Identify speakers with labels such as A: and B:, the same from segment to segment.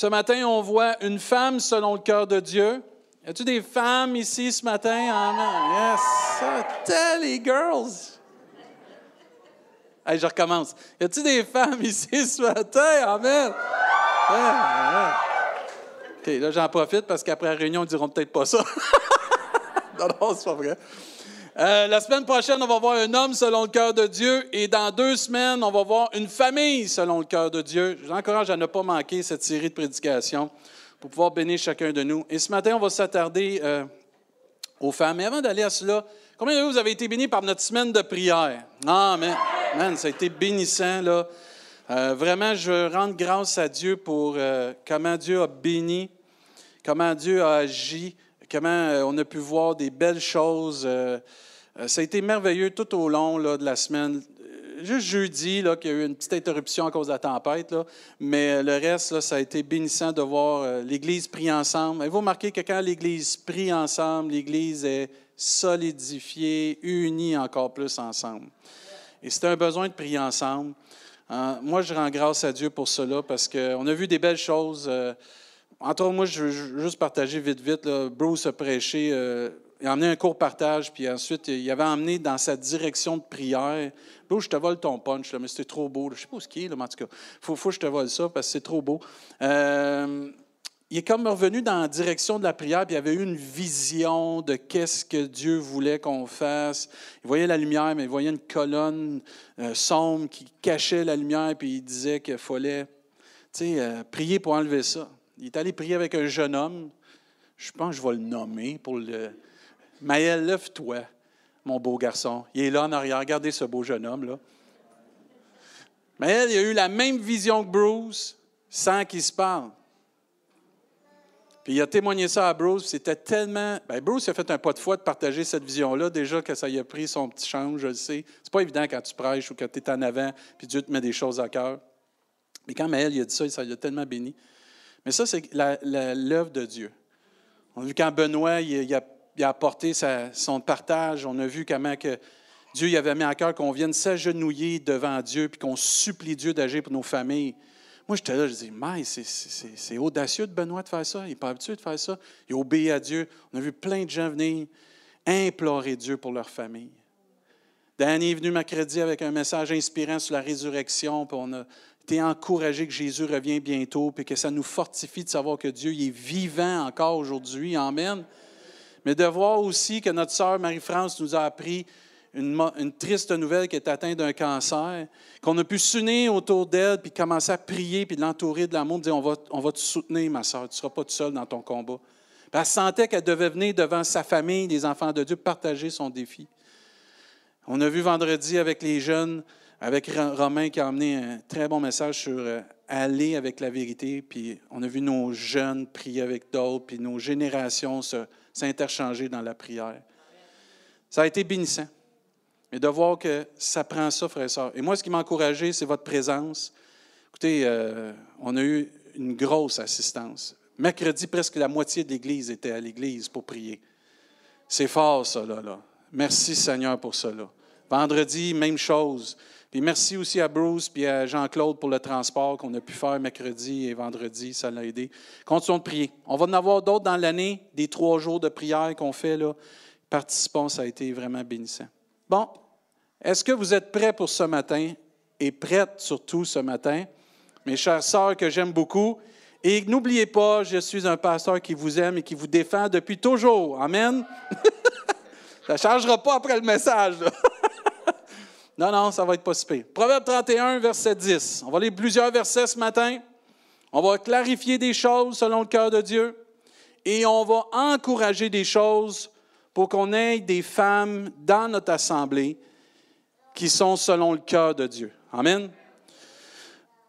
A: Ce matin, on voit une femme selon le cœur de Dieu. Y a-t-il des femmes ici ce matin? Amen. Yes, ça, les girls. Allez, je recommence. Y a-t-il des femmes ici ce matin? Amen. OK, là, j'en profite parce qu'après la réunion, ils diront peut-être pas ça. non, non, c'est pas vrai. Euh, la semaine prochaine, on va voir un homme selon le cœur de Dieu et dans deux semaines, on va voir une famille selon le cœur de Dieu. Je vous encourage à ne pas manquer cette série de prédications pour pouvoir bénir chacun de nous. Et ce matin, on va s'attarder euh, aux femmes. Mais avant d'aller à cela, combien de vous avez été bénis par notre semaine de prière? Amen. Ça a été bénissant, là. Euh, vraiment, je rends grâce à Dieu pour comment Dieu a béni, comment Dieu a agi, comment on a pu voir des belles choses. Euh, ça a été merveilleux tout au long de la semaine. Euh, juste jeudi, là, qu'il y a eu une petite interruption à cause de la tempête, mais le reste, ça a été bénissant de voir euh, l'Église prier ensemble. Avez-vous remarqué que quand l'Église prie ensemble, l'Église est solidifiée, unie encore plus ensemble? Et c'est un besoin de prier ensemble. moi, je rends grâce à Dieu pour cela parce qu'on a vu des belles choses. Entre moi, je veux juste partager vite, vite. Bruce a prêché il a emmené un court partage, puis ensuite, il avait emmené dans sa direction de prière. Bro, je te vole ton punch, là, mais c'était trop beau. Je ne sais pas ce qui est, mais en tout cas, il faut, faut, que je te vole ça parce que c'est trop beau. Euh, il est comme revenu dans la direction de la prière, puis il avait eu une vision de qu'est-ce que Dieu voulait qu'on fasse. Il voyait la lumière, mais il voyait une colonne euh, sombre qui cachait la lumière, puis il disait qu'il fallait euh, prier pour enlever ça. Il est allé prier avec un jeune homme. Je pense que je vais le nommer pour le Maël, lève-toi, mon beau garçon. Il est là en arrière. Regardez ce beau jeune homme-là. Maël, il a eu la même vision que Bruce sans qu'il se parle. Puis il a témoigné ça à Bruce. C'était tellement. Bien, Bruce a fait un pas de foi de partager cette vision-là. Déjà que ça y a pris son petit change, je le sais. C'est pas évident quand tu prêches ou quand tu es en avant, puis Dieu te met des choses à cœur. Mais quand Maël il a dit ça, ça l'a tellement béni. Mais ça, c'est l'œuvre de Dieu. On a vu quand Benoît, a apporté son partage. On a vu comment que Dieu avait mis à cœur qu'on vienne s'agenouiller devant Dieu puis qu'on supplie Dieu d'agir pour nos familles. Moi, j'étais là, je dis, mais c'est audacieux de Benoît de faire ça. Il n'est pas habitué de faire ça. Il obéit à Dieu. On a vu plein de gens venir implorer Dieu pour leur famille. Danny est venu mercredi avec un message inspirant sur la résurrection, puis on a été encouragé que Jésus revient bientôt, puis que ça nous fortifie de savoir que Dieu est vivant encore aujourd'hui. Amen mais de voir aussi que notre sœur Marie-France nous a appris une, triste nouvelle qui est atteinte d'un cancer, qu'on a pu s'unir autour d'elle, puis commencer à prier, puis l'entourer de l'amour, dire on va, on va te soutenir, ma sœur, tu ne seras pas toute seule dans ton combat. elle sentait qu'elle devait venir devant sa famille, les enfants de Dieu, partager son défi. On a vu vendredi avec les jeunes, avec Romain qui a amené un très bon message sur euh, aller avec la vérité, puis on a vu nos jeunes prier avec d'autres, puis nos générations s'interchanger dans la prière. Ça a été bénissant. Mais de voir que ça prend ça, frère et soeur. Et moi, ce qui m'a encouragé, c'est votre présence. Écoutez, euh, on a eu une grosse assistance. Mercredi, presque la moitié de l'Église était à l'Église pour prier. C'est fort, ça, là. Merci, Seigneur, pour cela. Vendredi, même chose. Puis merci aussi à Bruce et à Jean-Claude pour le transport qu'on a pu faire mercredi et vendredi. Ça l'a aidé. Continuons de prier. On va en avoir d'autres dans l'année, des trois jours de prière qu'on fait. Là. Participons, ça a été vraiment bénissant. Bon, est-ce que vous êtes prêts pour ce matin et prêtes surtout ce matin? Mes chères sœurs que j'aime beaucoup. Et n'oubliez pas, je suis un pasteur qui vous aime et qui vous défend depuis toujours. Amen. ça ne changera pas après le message. Non, non, ça va être pas si Proverbe 31, verset 10. On va lire plusieurs versets ce matin. On va clarifier des choses selon le cœur de Dieu et on va encourager des choses pour qu'on ait des femmes dans notre assemblée qui sont selon le cœur de Dieu. Amen.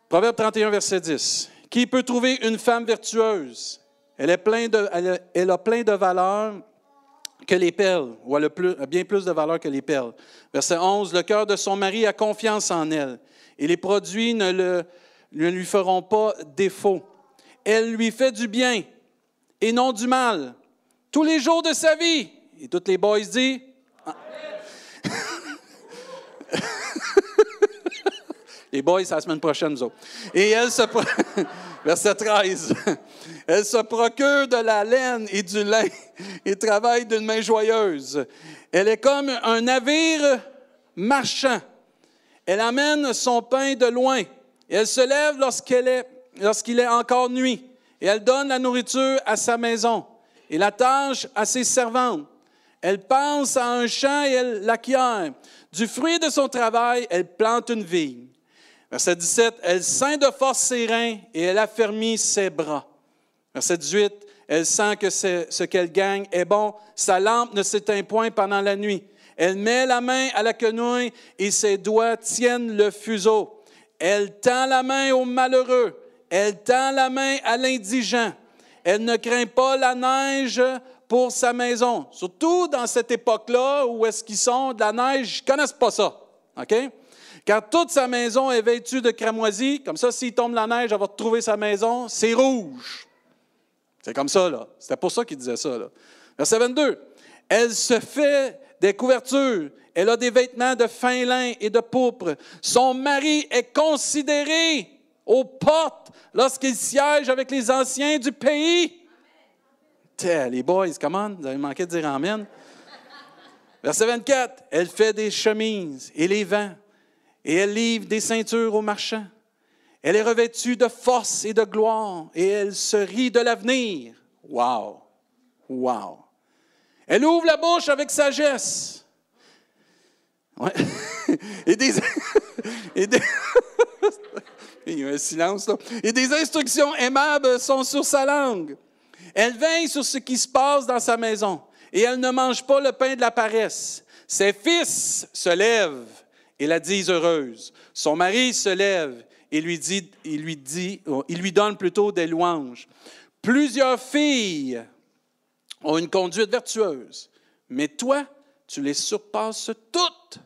A: Proverbe 31, verset 10. Qui peut trouver une femme vertueuse? Elle, est plein de, elle a plein de valeurs que les perles, ou a, bien plus de valeur que les perles. Verset 11, le cœur de son mari a confiance en elle, et les produits ne, lui feront pas défaut. Elle lui fait du bien et non du mal tous les jours de sa vie. Et toutes les boys disent, les boys, c'est la semaine prochaine, nous autres. Et elle se, Verset 13. Elle se procure de la laine et du lin et travaille d'une main joyeuse. Elle est comme un navire marchand. Elle amène son pain de loin. Elle se lève lorsqu'il est, lorsqu'il est encore nuit. Et elle donne la nourriture à sa maison et la tâche à ses servantes. Elle pense à un champ et elle l'acquiert. Du fruit de son travail, elle plante une vigne. Verset 17, elle ceint de force ses reins et elle affermit ses bras. Verset 18, elle sent que ce qu'elle gagne est bon. Sa lampe ne s'éteint point pendant la nuit. Elle met la main à la quenouille et ses doigts tiennent le fuseau. Elle tend la main au malheureux. Elle tend la main à l'indigent. Elle ne craint pas la neige pour sa maison. Surtout dans cette époque-là où est-ce qu'ils sont, de la neige, ils ne connaissent pas ça. OK? Car toute sa maison est vêtue de cramoisie. Comme ça, s'il tombe la neige, elle va trouver sa maison. C'est rouge. C'est comme ça, là. C'était pour ça qu'il disait ça, là. Verset 22. Elle se fait des couvertures. Elle a des vêtements de fin lin et de pourpre. Son mari est considéré aux portes lorsqu'il siège avec les anciens du pays. les boys, comment? Vous avez manqué de dire Amen. Verset 24. Elle fait des chemises et les vents et elle livre des ceintures aux marchands. Elle est revêtue de force et de gloire, et elle se rit de l'avenir. Wow! Wow! Elle ouvre la bouche avec sagesse. Ouais. et des. et des Il y a un silence là. Et des instructions aimables sont sur sa langue. Elle veille sur ce qui se passe dans sa maison, et elle ne mange pas le pain de la paresse. Ses fils se lèvent et la disent heureuse. Son mari se lève et lui dit, il lui dit, il lui donne plutôt des louanges. Plusieurs filles ont une conduite vertueuse, mais toi, tu les surpasses toutes.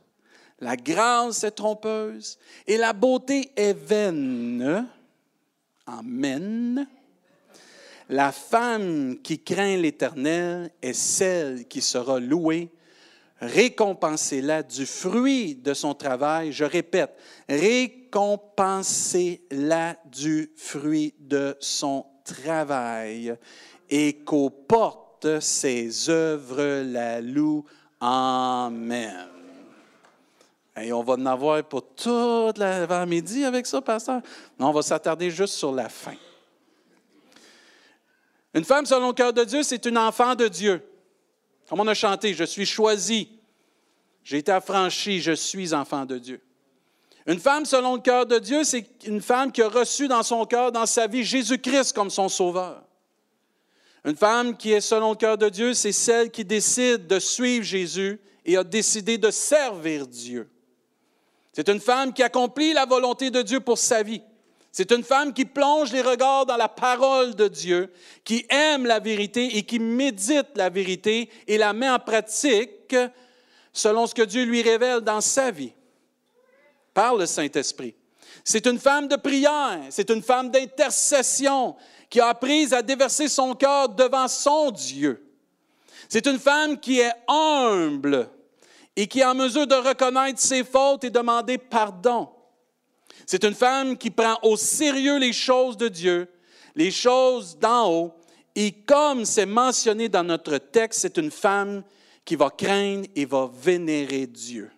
A: La grâce est trompeuse et la beauté est vaine. Amen. La femme qui craint l'Éternel est celle qui sera louée récompensez-la du fruit de son travail. Je répète, récompensez-la du fruit de son travail et qu'aux portes ses œuvres la louent. Amen. Et on va en avoir pour toute l'avant-midi avec ça, pasteur. Non, on va s'attarder juste sur la fin. Une femme selon le cœur de Dieu, c'est une enfant de Dieu. Comme on a chanté, je suis choisi, j'ai été affranchi, je suis enfant de Dieu. Une femme selon le cœur de Dieu, c'est une femme qui a reçu dans son cœur, dans sa vie, Jésus-Christ comme son sauveur. Une femme qui est selon le cœur de Dieu, c'est celle qui décide de suivre Jésus et a décidé de servir Dieu. C'est une femme qui accomplit la volonté de Dieu pour sa vie. C'est une femme qui plonge les regards dans la parole de Dieu, qui aime la vérité et qui médite la vérité et la met en pratique selon ce que Dieu lui révèle dans sa vie par le Saint-Esprit. C'est une femme de prière, c'est une femme d'intercession qui a appris à déverser son cœur devant son Dieu. C'est une femme qui est humble et qui est en mesure de reconnaître ses fautes et demander pardon. C'est une femme qui prend au sérieux les choses de Dieu, les choses d'en haut, et comme c'est mentionné dans notre texte, c'est une femme qui va craindre et va vénérer Dieu.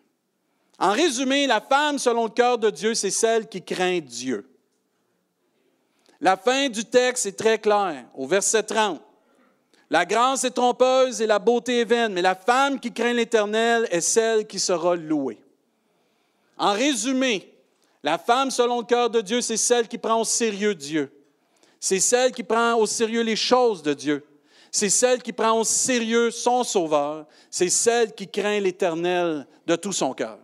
A: En résumé, la femme selon le cœur de Dieu, c'est celle qui craint Dieu. La fin du texte est très claire, au verset 30. La grâce est trompeuse et la beauté est vaine, mais la femme qui craint l'Éternel est celle qui sera louée. En résumé, la femme, selon le cœur de Dieu, c'est celle qui prend au sérieux Dieu. C'est celle qui prend au sérieux les choses de Dieu. C'est celle qui prend au sérieux son Sauveur. C'est celle qui craint l'Éternel de tout son cœur.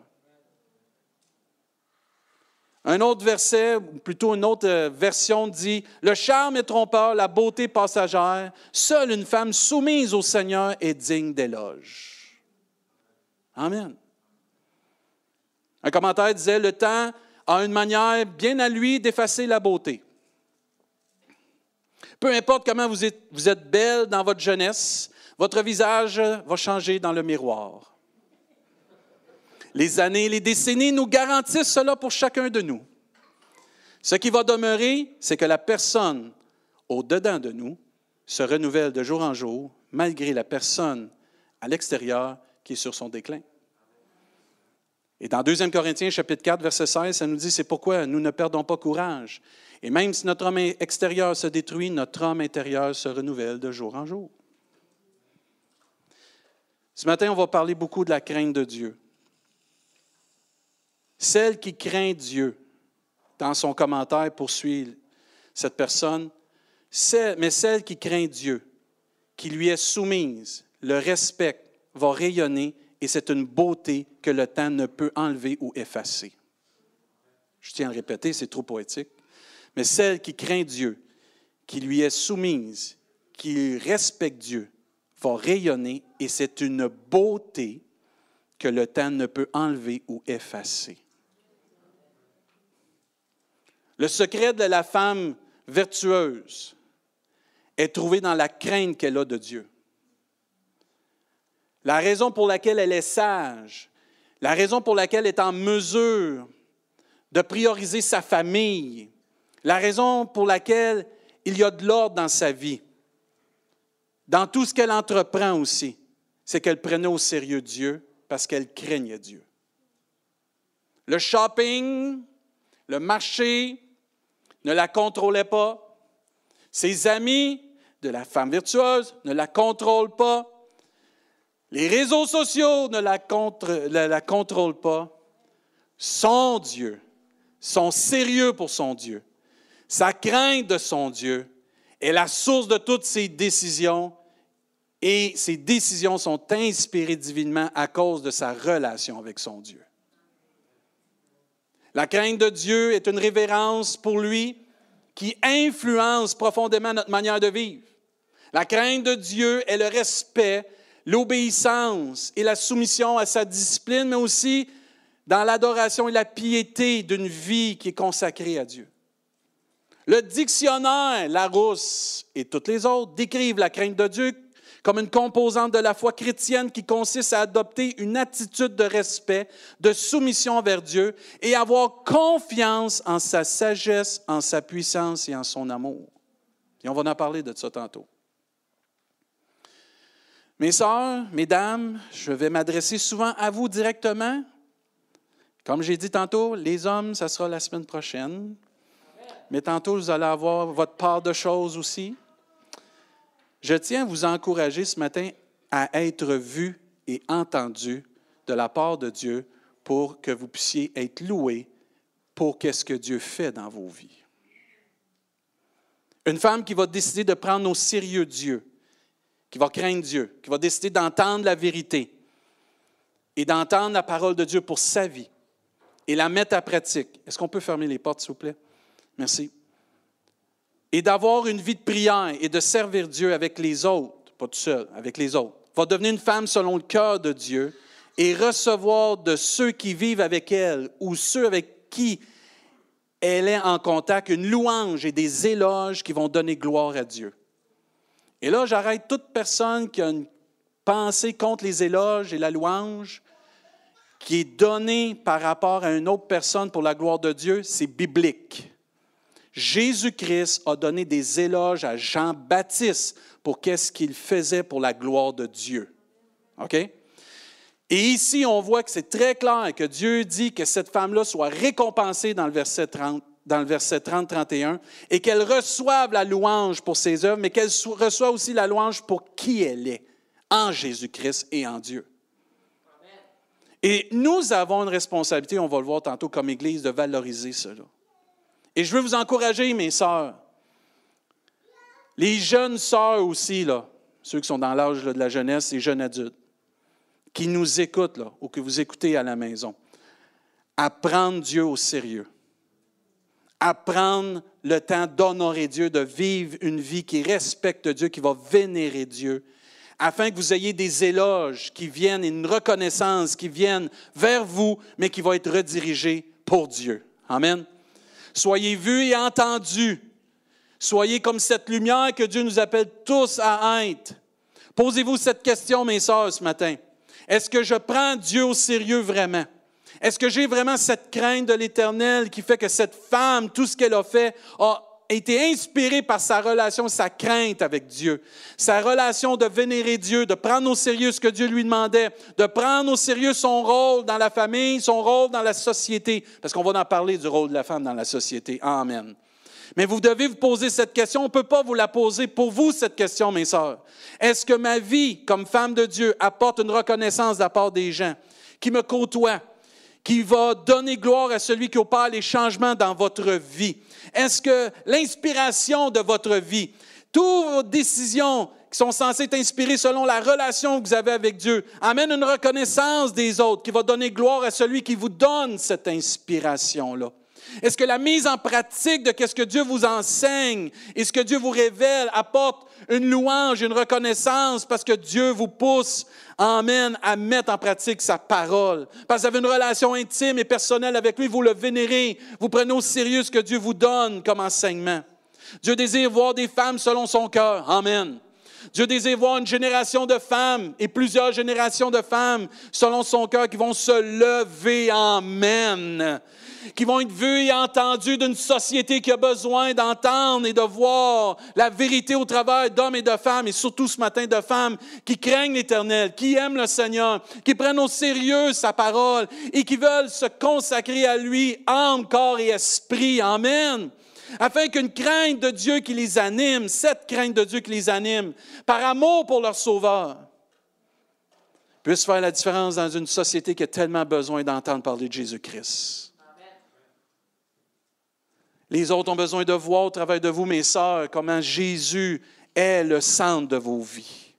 A: Un autre verset, ou plutôt une autre euh, version dit, Le charme est trompeur, la beauté passagère, seule une femme soumise au Seigneur est digne d'éloge. Amen. Un commentaire disait, Le temps a une manière bien à lui d'effacer la beauté. Peu importe comment vous êtes, vous êtes belle dans votre jeunesse, votre visage va changer dans le miroir. Les années, les décennies nous garantissent cela pour chacun de nous. Ce qui va demeurer, c'est que la personne au-dedans de nous se renouvelle de jour en jour, malgré la personne à l'extérieur qui est sur son déclin. Et dans 2 Corinthiens chapitre 4, verset 16, ça nous dit, c'est pourquoi nous ne perdons pas courage. Et même si notre homme extérieur se détruit, notre homme intérieur se renouvelle de jour en jour. Ce matin, on va parler beaucoup de la crainte de Dieu. Celle qui craint Dieu, dans son commentaire, poursuit cette personne, mais celle qui craint Dieu, qui lui est soumise, le respecte, va rayonner et c'est une beauté que le temps ne peut enlever ou effacer. Je tiens à le répéter, c'est trop poétique. Mais celle qui craint Dieu, qui lui est soumise, qui respecte Dieu, va rayonner et c'est une beauté que le temps ne peut enlever ou effacer. Le secret de la femme vertueuse est trouvé dans la crainte qu'elle a de Dieu. La raison pour laquelle elle est sage, la raison pour laquelle elle est en mesure de prioriser sa famille, la raison pour laquelle il y a de l'ordre dans sa vie, dans tout ce qu'elle entreprend aussi, c'est qu'elle prenait au sérieux Dieu parce qu'elle craignait Dieu. Le shopping, le marché ne la contrôlait pas. Ses amis de la femme virtueuse ne la contrôlent pas. Les réseaux sociaux ne la, contrôlent pas. Son Dieu, son sérieux pour son Dieu, sa crainte de son Dieu est la source de toutes ses décisions et ses décisions sont inspirées divinement à cause de sa relation avec son Dieu. La crainte de Dieu est une révérence pour lui qui influence profondément notre manière de vivre. La crainte de Dieu est le respect l'obéissance et la soumission à sa discipline, mais aussi dans l'adoration et la piété d'une vie qui est consacrée à Dieu. Le dictionnaire, Larousse et toutes les autres décrivent la crainte de Dieu comme une composante de la foi chrétienne qui consiste à adopter une attitude de respect, de soumission envers Dieu et avoir confiance en sa sagesse, en sa puissance et en son amour. Et on va en parler de ça tantôt. Mes sœurs, mesdames, je vais m'adresser souvent à vous directement. Comme j'ai dit tantôt, les hommes, ça sera la semaine prochaine. Mais tantôt, vous allez avoir votre part de choses aussi. Je tiens à vous encourager ce matin à être vu et entendu de la part de Dieu pour que vous puissiez être loués pour qu'est-ce que Dieu fait dans vos vies. Une femme qui va décider de prendre au sérieux Dieu, qui va craindre Dieu, qui va décider d'entendre la vérité et d'entendre la parole de Dieu pour sa vie et la mettre à pratique. Est-ce qu'on peut fermer les portes, s'il vous plaît? Merci. Et d'avoir une vie de prière et de servir Dieu avec les autres, pas tout seul, avec les autres, va devenir une femme selon le cœur de Dieu et recevoir de ceux qui vivent avec elle ou ceux avec qui elle est en contact une louange et des éloges qui vont donner gloire à Dieu. Et là, j'arrête toute personne qui a une pensée contre les éloges et la louange, qui est donnée par rapport à une autre personne pour la gloire de Dieu, c'est biblique. Jésus-Christ a donné des éloges à Jean-Baptiste pour qu'est-ce qu'il faisait pour la gloire de Dieu. OK? Et ici, on voit que c'est très clair que Dieu dit que cette femme-là soit récompensée dans le verset 30 dans le verset 30-31, et qu'elle reçoive la louange pour ses œuvres, mais qu'elle reçoive aussi la louange pour qui elle est, en Jésus-Christ et en Dieu. Et nous avons une responsabilité, on va le voir tantôt comme Église, de valoriser cela. Et je veux vous encourager, mes sœurs, les jeunes sœurs aussi, là, ceux qui sont dans l'âge de la jeunesse, et jeunes adultes, qui nous écoutent là, ou que vous écoutez à la maison, à prendre Dieu au sérieux à prendre le temps d'honorer Dieu, de vivre une vie qui respecte Dieu, qui va vénérer Dieu, afin que vous ayez des éloges qui viennent, une reconnaissance qui viennent vers vous, mais qui va être redirigée pour Dieu. Amen. Soyez vus et entendus. Soyez comme cette lumière que Dieu nous appelle tous à être. Posez-vous cette question, mes sœurs, ce matin. Est-ce que je prends Dieu au sérieux vraiment? Est-ce que j'ai vraiment cette crainte de l'Éternel qui fait que cette femme, tout ce qu'elle a fait, a été inspirée par sa relation, sa crainte avec Dieu, sa relation de vénérer Dieu, de prendre au sérieux ce que Dieu lui demandait, de prendre au sérieux son rôle dans la famille, son rôle dans la société, parce qu'on va en parler du rôle de la femme dans la société. Amen. Mais vous devez vous poser cette question. On ne peut pas vous la poser pour vous, cette question, mes sœurs. Est-ce que ma vie comme femme de Dieu apporte une reconnaissance de la part des gens qui me côtoient, qui va donner gloire à celui qui opère les changements dans votre vie? Est-ce que l'inspiration de votre vie, toutes vos décisions qui sont censées être inspirées selon la relation que vous avez avec Dieu, amènent une reconnaissance des autres qui va donner gloire à celui qui vous donne cette inspiration-là? Est-ce que la mise en pratique de ce que Dieu vous enseigne et ce que Dieu vous révèle apporte une louange, une reconnaissance parce que Dieu vous pousse, emmène à mettre en pratique sa parole? Parce que vous avez une relation intime et personnelle avec lui, vous le vénérez, vous prenez au sérieux ce que Dieu vous donne comme enseignement. Dieu désire voir des femmes selon son cœur. Amen. Dieu désire voir une génération de femmes et plusieurs générations de femmes selon son cœur qui vont se lever. Amen qui vont être vus et entendus d'une société qui a besoin d'entendre et de voir la vérité au travers d'hommes et de femmes, et surtout ce matin de femmes qui craignent l'Éternel, qui aiment le Seigneur, qui prennent au sérieux sa parole et qui veulent se consacrer à lui, âme, corps et esprit. Amen afin qu'une crainte de Dieu qui les anime, cette crainte de Dieu qui les anime, par amour pour leur Sauveur, puisse faire la différence dans une société qui a tellement besoin d'entendre parler de Jésus-Christ. Les autres ont besoin de voir au travers de vous, mes sœurs, comment Jésus est le centre de vos vies.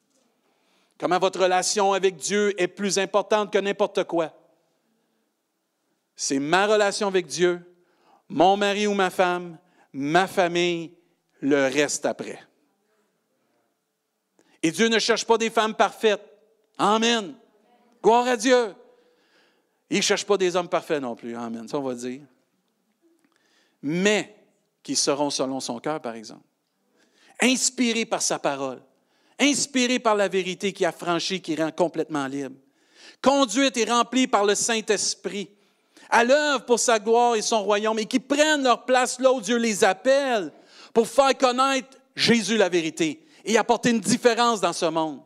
A: Comment votre relation avec Dieu est plus importante que n'importe quoi. C'est ma relation avec Dieu, mon mari ou ma femme, ma famille, le reste après. Et Dieu ne cherche pas des femmes parfaites. Amen. Gloire à Dieu. Il ne cherche pas des hommes parfaits non plus. Amen. Ça, on va dire mais qui seront selon son cœur, par exemple. Inspirés par sa parole, inspirés par la vérité qui a franchi, qui rend complètement libre, conduite et remplie par le Saint-Esprit, à l'œuvre pour sa gloire et son royaume, et qui prennent leur place là où Dieu les appelle pour faire connaître Jésus la vérité et apporter une différence dans ce monde.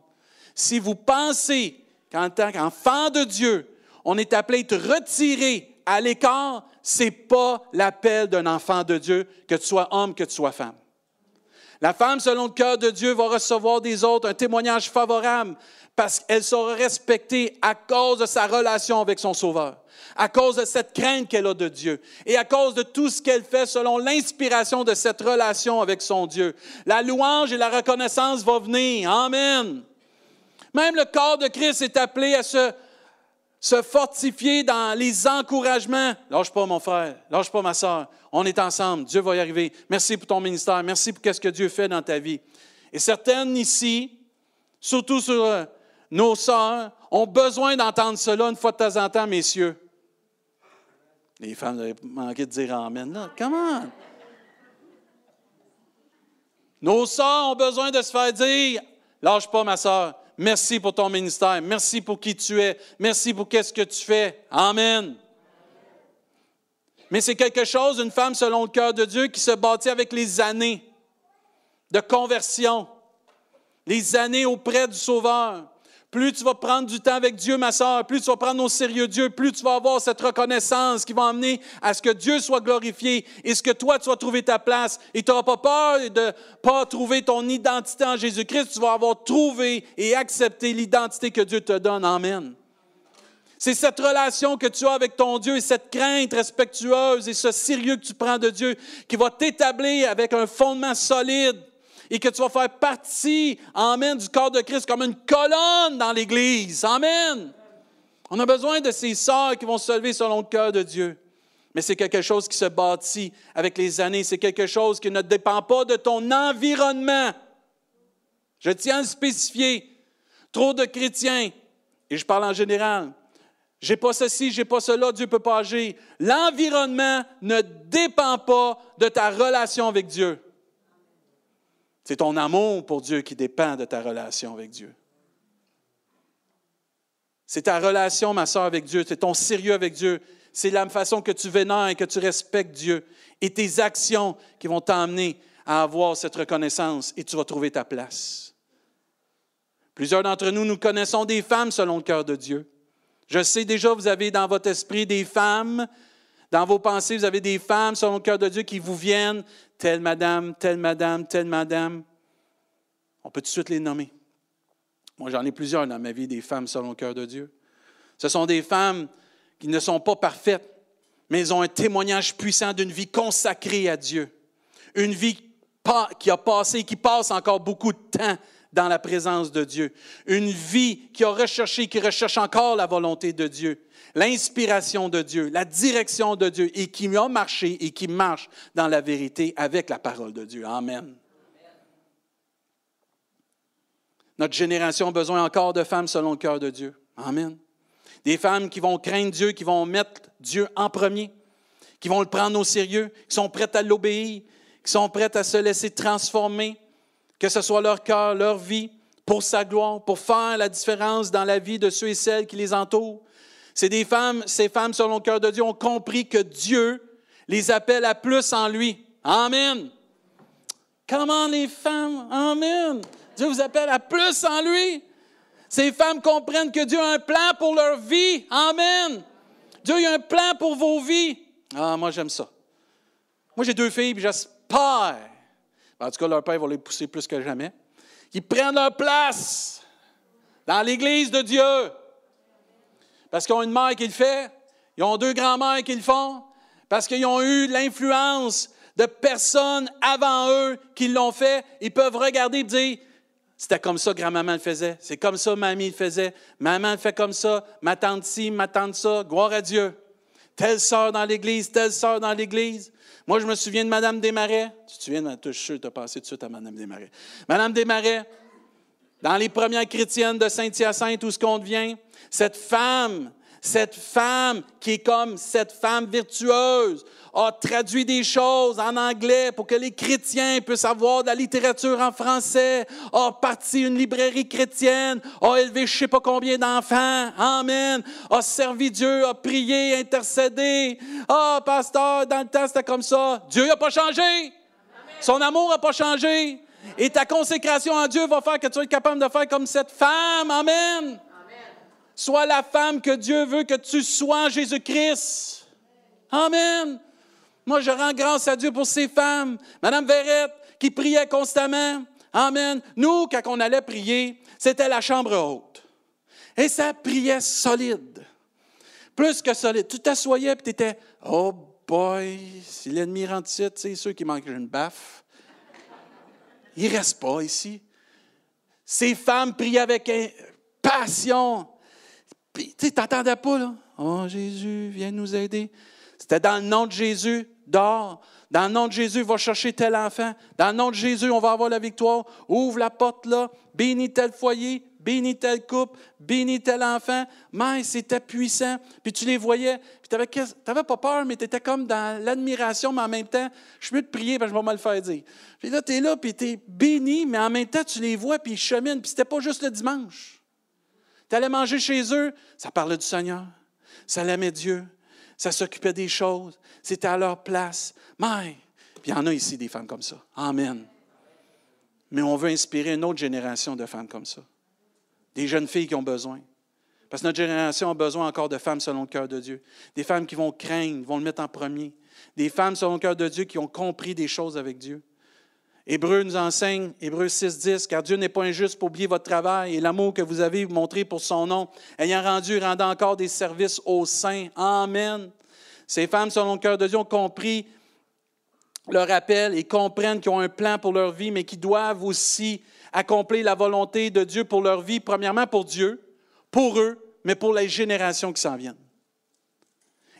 A: Si vous pensez qu'en tant qu'enfant de Dieu, on est appelé à être retiré à l'écart, c'est pas l'appel d'un enfant de Dieu, que tu sois homme, que tu sois femme. La femme, selon le cœur de Dieu, va recevoir des autres un témoignage favorable parce qu'elle sera respectée à cause de sa relation avec son Sauveur, à cause de cette crainte qu'elle a de Dieu et à cause de tout ce qu'elle fait selon l'inspiration de cette relation avec son Dieu. La louange et la reconnaissance vont venir. Amen. Même le corps de Christ est appelé à se se fortifier dans les encouragements. Lâche pas, mon frère. Lâche pas, ma soeur. On est ensemble. Dieu va y arriver. Merci pour ton ministère. Merci pour ce que Dieu fait dans ta vie. Et certaines ici, surtout sur euh, nos sœurs, ont besoin d'entendre cela une fois de temps en temps, messieurs. Les femmes avaient manqué de dire Amen. Comment? Nos sœurs ont besoin de se faire dire Lâche pas, ma soeur. Merci pour ton ministère. Merci pour qui tu es. Merci pour qu'est-ce que tu fais. Amen. Mais c'est quelque chose, une femme selon le cœur de Dieu, qui se bâtit avec les années de conversion, les années auprès du Sauveur, plus tu vas prendre du temps avec Dieu, ma soeur, plus tu vas prendre au sérieux Dieu, plus tu vas avoir cette reconnaissance qui va amener à ce que Dieu soit glorifié et ce que toi, tu vas trouver ta place. Et tu n'auras pas peur de pas trouver ton identité en Jésus-Christ. Tu vas avoir trouvé et accepté l'identité que Dieu te donne. Amen. C'est cette relation que tu as avec ton Dieu et cette crainte respectueuse et ce sérieux que tu prends de Dieu qui va t'établir avec un fondement solide et que tu vas faire partie, Amen, du corps de Christ comme une colonne dans l'Église. Amen. On a besoin de ces sœurs qui vont se lever selon le cœur de Dieu. Mais c'est quelque chose qui se bâtit avec les années. C'est quelque chose qui ne dépend pas de ton environnement. Je tiens à le spécifier. Trop de chrétiens, et je parle en général, j'ai pas ceci, j'ai pas cela, Dieu peut pas agir. L'environnement ne dépend pas de ta relation avec Dieu. C'est ton amour pour Dieu qui dépend de ta relation avec Dieu. C'est ta relation, ma soeur, avec Dieu. C'est ton sérieux avec Dieu. C'est la façon que tu vénères et que tu respectes Dieu. Et tes actions qui vont t'emmener à avoir cette reconnaissance et tu vas trouver ta place. Plusieurs d'entre nous, nous connaissons des femmes selon le cœur de Dieu. Je sais déjà, vous avez dans votre esprit des femmes, dans vos pensées, vous avez des femmes selon le cœur de Dieu qui vous viennent, telle madame, telle madame, telle madame. On peut tout de suite les nommer. Moi, j'en ai plusieurs dans ma vie, des femmes selon le cœur de Dieu. Ce sont des femmes qui ne sont pas parfaites, mais elles ont un témoignage puissant d'une vie consacrée à Dieu. Une vie qui a passé, qui passe encore beaucoup de temps dans la présence de Dieu. Une vie qui a recherché, qui recherche encore la volonté de Dieu, l'inspiration de Dieu, la direction de Dieu, et qui a marché et qui marche dans la vérité avec la parole de Dieu. Amen. Notre génération a besoin encore de femmes selon le cœur de Dieu. Amen. Des femmes qui vont craindre Dieu, qui vont mettre Dieu en premier, qui vont le prendre au sérieux, qui sont prêtes à l'obéir, qui sont prêtes à se laisser transformer, que ce soit leur cœur, leur vie, pour sa gloire, pour faire la différence dans la vie de ceux et celles qui les entourent. C'est des femmes, ces femmes selon le cœur de Dieu ont compris que Dieu les appelle à plus en lui. Amen. Comment les femmes? Amen. Dieu vous appelle à plus en lui. Ces femmes comprennent que Dieu a un plan pour leur vie. Amen. Dieu a un plan pour vos vies. Ah, moi, j'aime ça. Moi, j'ai deux filles, puis j'espère. En tout cas, leur père va les pousser plus que jamais. Qu'ils prennent leur place dans l'Église de Dieu. Parce qu'ils ont une mère qui le fait. Ils ont deux grands-mères qui le font. Parce qu'ils ont eu l'influence de personnes avant eux qui l'ont fait. Ils peuvent regarder et dire c'était comme ça que grand-maman le faisait. C'est comme ça que mamie le faisait. Maman le fait comme ça. Ma tante ci, ma tante ça. Gloire à Dieu. Telle sœur dans l'Église, telle sœur dans l'Église. Moi, je me souviens de Madame Desmarais. Tu te souviens, je suis sûr tu as passé tout de suite à Madame Desmarais. Madame Desmarais, dans les premières chrétiennes de Saint-Hyacinthe, où ce qu'on devient, cette femme cette femme qui est comme cette femme virtueuse a traduit des choses en anglais pour que les chrétiens puissent avoir de la littérature en français, a parti une librairie chrétienne, a élevé je ne sais pas combien d'enfants, amen, a servi Dieu, a prié, intercédé. Ah, pasteur, dans le temps c'était comme ça. Dieu n'a pas changé. Son amour n'a pas changé. Et ta consécration en Dieu va faire que tu être capable de faire comme cette femme. Amen. Sois la femme que Dieu veut que tu sois en Jésus-Christ. Amen. Moi, je rends grâce à Dieu pour ces femmes. Madame Verrette, qui priait constamment. Amen. Nous, quand on allait prier, c'était la chambre haute. Et ça priait solide. Plus que solide. Tu t'assoyais et tu étais, oh boy, si l'ennemi rentre ici, c'est ceux qui manquent une baffe. Il ne reste pas ici. Ces femmes priaient avec passion tu t'entendais pas, là. Oh, Jésus, viens nous aider. C'était dans le nom de Jésus, dors. Dans le nom de Jésus, va chercher tel enfant. Dans le nom de Jésus, on va avoir la victoire. Ouvre la porte là, bénis tel foyer, bénis tel couple, bénis tel enfant. Mais c'était puissant. Puis tu les voyais. Puis tu n'avais pas peur, mais tu étais comme dans l'admiration, mais en même temps, je suis mieux de prier parce que je vais mal le faire dire. Puis là, tu es là, puis tu es béni, mais en même temps, tu les vois, puis ils cheminent. Puis c'était pas juste le dimanche. Tu allais manger chez eux, ça parlait du Seigneur. Ça l'aimait Dieu. Ça s'occupait des choses. C'était à leur place. Mais, puis il y en a ici des femmes comme ça. Amen. Mais on veut inspirer une autre génération de femmes comme ça. Des jeunes filles qui ont besoin. Parce que notre génération a besoin encore de femmes selon le cœur de Dieu. Des femmes qui vont craindre, vont le mettre en premier. Des femmes selon le cœur de Dieu qui ont compris des choses avec Dieu. Hébreu nous enseigne, Hébreu 6, 10, car Dieu n'est pas injuste pour oublier votre travail et l'amour que vous avez montré pour son nom, ayant rendu, rendant encore des services aux saints. Amen. Ces femmes, selon le cœur de Dieu, ont compris leur appel et comprennent qu'ils ont un plan pour leur vie, mais qui doivent aussi accomplir la volonté de Dieu pour leur vie, premièrement pour Dieu, pour eux, mais pour les générations qui s'en viennent.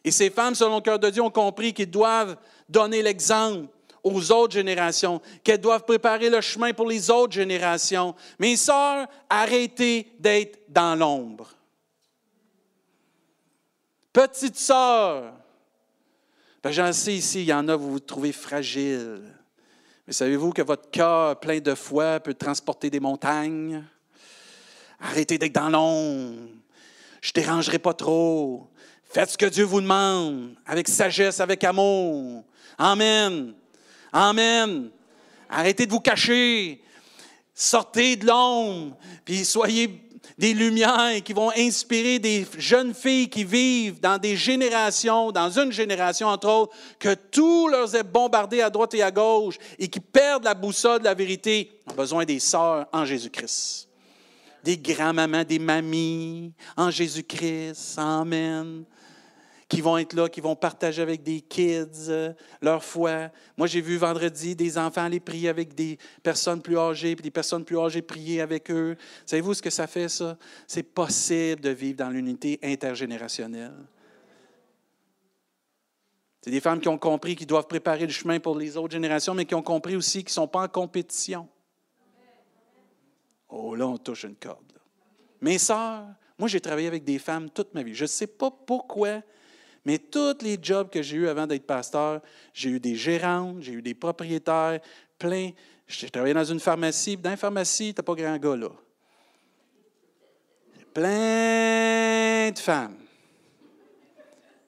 A: Et ces femmes, selon le cœur de Dieu, ont compris qu'ils doivent donner l'exemple aux autres générations, qu'elles doivent préparer le chemin pour les autres générations. Mes sœurs, arrêtez d'être dans l'ombre. Petite sœur, ben j'en sais ici, il y en a, vous vous trouvez fragile. Mais savez-vous que votre cœur plein de foi peut transporter des montagnes? Arrêtez d'être dans l'ombre. Je ne dérangerai pas trop. Faites ce que Dieu vous demande, avec sagesse, avec amour. Amen. Amen. Arrêtez de vous cacher. Sortez de l'ombre, puis soyez des lumières qui vont inspirer des jeunes filles qui vivent dans des générations, dans une génération entre autres, que tout leur est bombardé à droite et à gauche et qui perdent la boussole de la vérité, ont besoin des sœurs en Jésus-Christ. Des grands-mamans, des mamies en Jésus-Christ. Amen qui vont être là, qui vont partager avec des kids euh, leur foi. Moi, j'ai vu vendredi des enfants aller prier avec des personnes plus âgées, puis des personnes plus âgées prier avec eux. Savez-vous ce que ça fait, ça? C'est possible de vivre dans l'unité intergénérationnelle. C'est des femmes qui ont compris qu'ils doivent préparer le chemin pour les autres générations, mais qui ont compris aussi qu'ils ne sont pas en compétition. Oh, là, on touche une corde. Mes sœurs, moi, j'ai travaillé avec des femmes toute ma vie. Je ne sais pas pourquoi mais tous les jobs que j'ai eus avant d'être pasteur, j'ai eu des gérantes, j'ai eu des propriétaires, plein. J'ai travaillé dans une pharmacie. Dans une pharmacie, tu n'as pas grand gars là. Plein de femmes.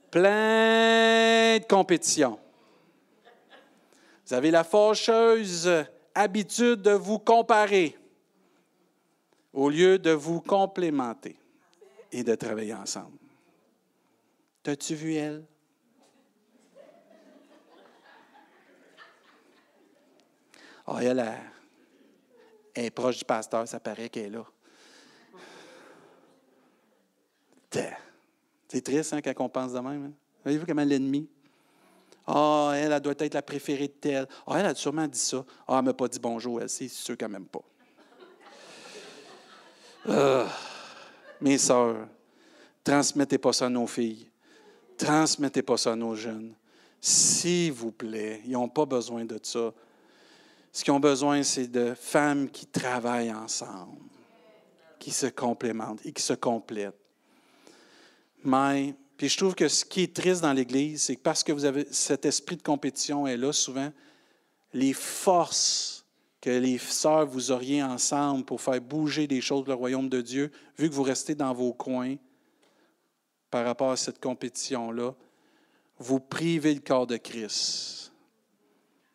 A: Plein de compétitions. Vous avez la fâcheuse habitude de vous comparer au lieu de vous complémenter et de travailler ensemble. T'as-tu vu elle? Ah, elle, est proche du pasteur, ça paraît qu'elle est là. C'est triste hein, quand on pense de même. Hein? Voyez-vous comment l'ennemi? Ah, elle, doit être la préférée de telle. Ah, elle a sûrement dit ça. Ah, elle m'a pas dit bonjour, elle, c'est sûr quand même pas. Ah, mes sœurs, transmettez pas ça à nos filles. Transmettez pas ça à nos jeunes. S'il vous plaît, ils n'ont pas besoin de ça. Ce qu'ils ont besoin, c'est de femmes qui travaillent ensemble, qui se complémentent et qui se complètent. Mais, puis je trouve que ce qui est triste dans l'Église, c'est que parce que vous avez cet esprit de compétition est là, souvent, les forces que les sœurs vous auriez ensemble pour faire bouger des choses du royaume de Dieu, vu que vous restez dans vos coins, par rapport à cette compétition-là, vous privez le corps de Christ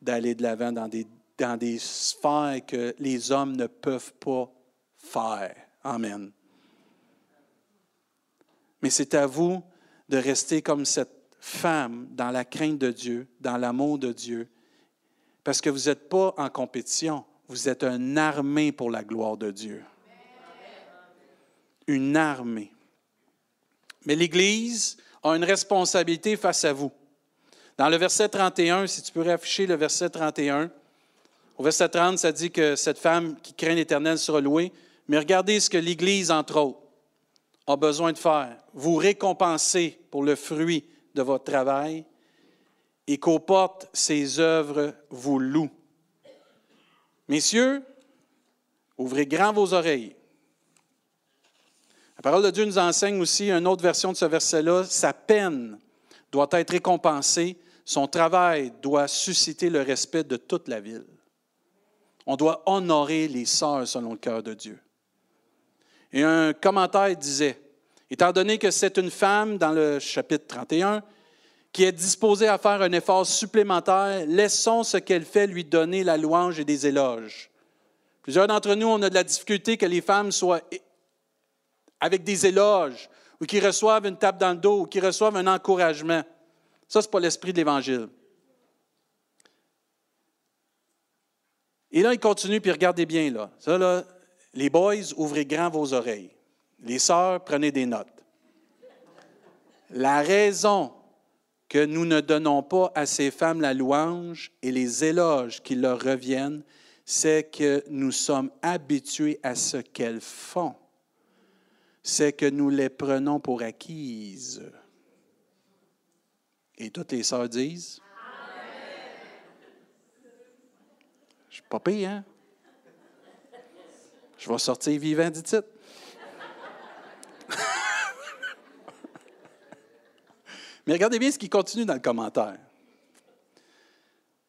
A: d'aller de l'avant dans des, dans des sphères que les hommes ne peuvent pas faire. Amen. Mais c'est à vous de rester comme cette femme dans la crainte de Dieu, dans l'amour de Dieu, parce que vous n'êtes pas en compétition, vous êtes une armée pour la gloire de Dieu. Une armée. Mais l'Église a une responsabilité face à vous. Dans le verset 31, si tu peux réafficher le verset 31, au verset 30, ça dit que cette femme qui craint l'Éternel sera louée. Mais regardez ce que l'Église, entre autres, a besoin de faire. Vous récompenser pour le fruit de votre travail et qu'aux portes ses œuvres vous louent. Messieurs, ouvrez grand vos oreilles. Parole de Dieu nous enseigne aussi une autre version de ce verset-là. Sa peine doit être récompensée, son travail doit susciter le respect de toute la ville. On doit honorer les sœurs selon le cœur de Dieu. Et un commentaire disait, étant donné que c'est une femme, dans le chapitre 31, qui est disposée à faire un effort supplémentaire, laissons ce qu'elle fait lui donner la louange et des éloges. Plusieurs d'entre nous, on a de la difficulté que les femmes soient avec des éloges, ou qui reçoivent une tape dans le dos, ou qui reçoivent un encouragement. Ça, ce n'est pas l'esprit de l'Évangile. Et là, il continue, puis regardez bien, là. Ça, là, les boys, ouvrez grand vos oreilles. Les sœurs, prenez des notes. La raison que nous ne donnons pas à ces femmes la louange et les éloges qui leur reviennent, c'est que nous sommes habitués à ce qu'elles font c'est que nous les prenons pour acquises. Et toutes les sœurs disent? Je suis pas payé, hein? Je vais sortir vivant, dit-il. Mais regardez bien ce qui continue dans le commentaire.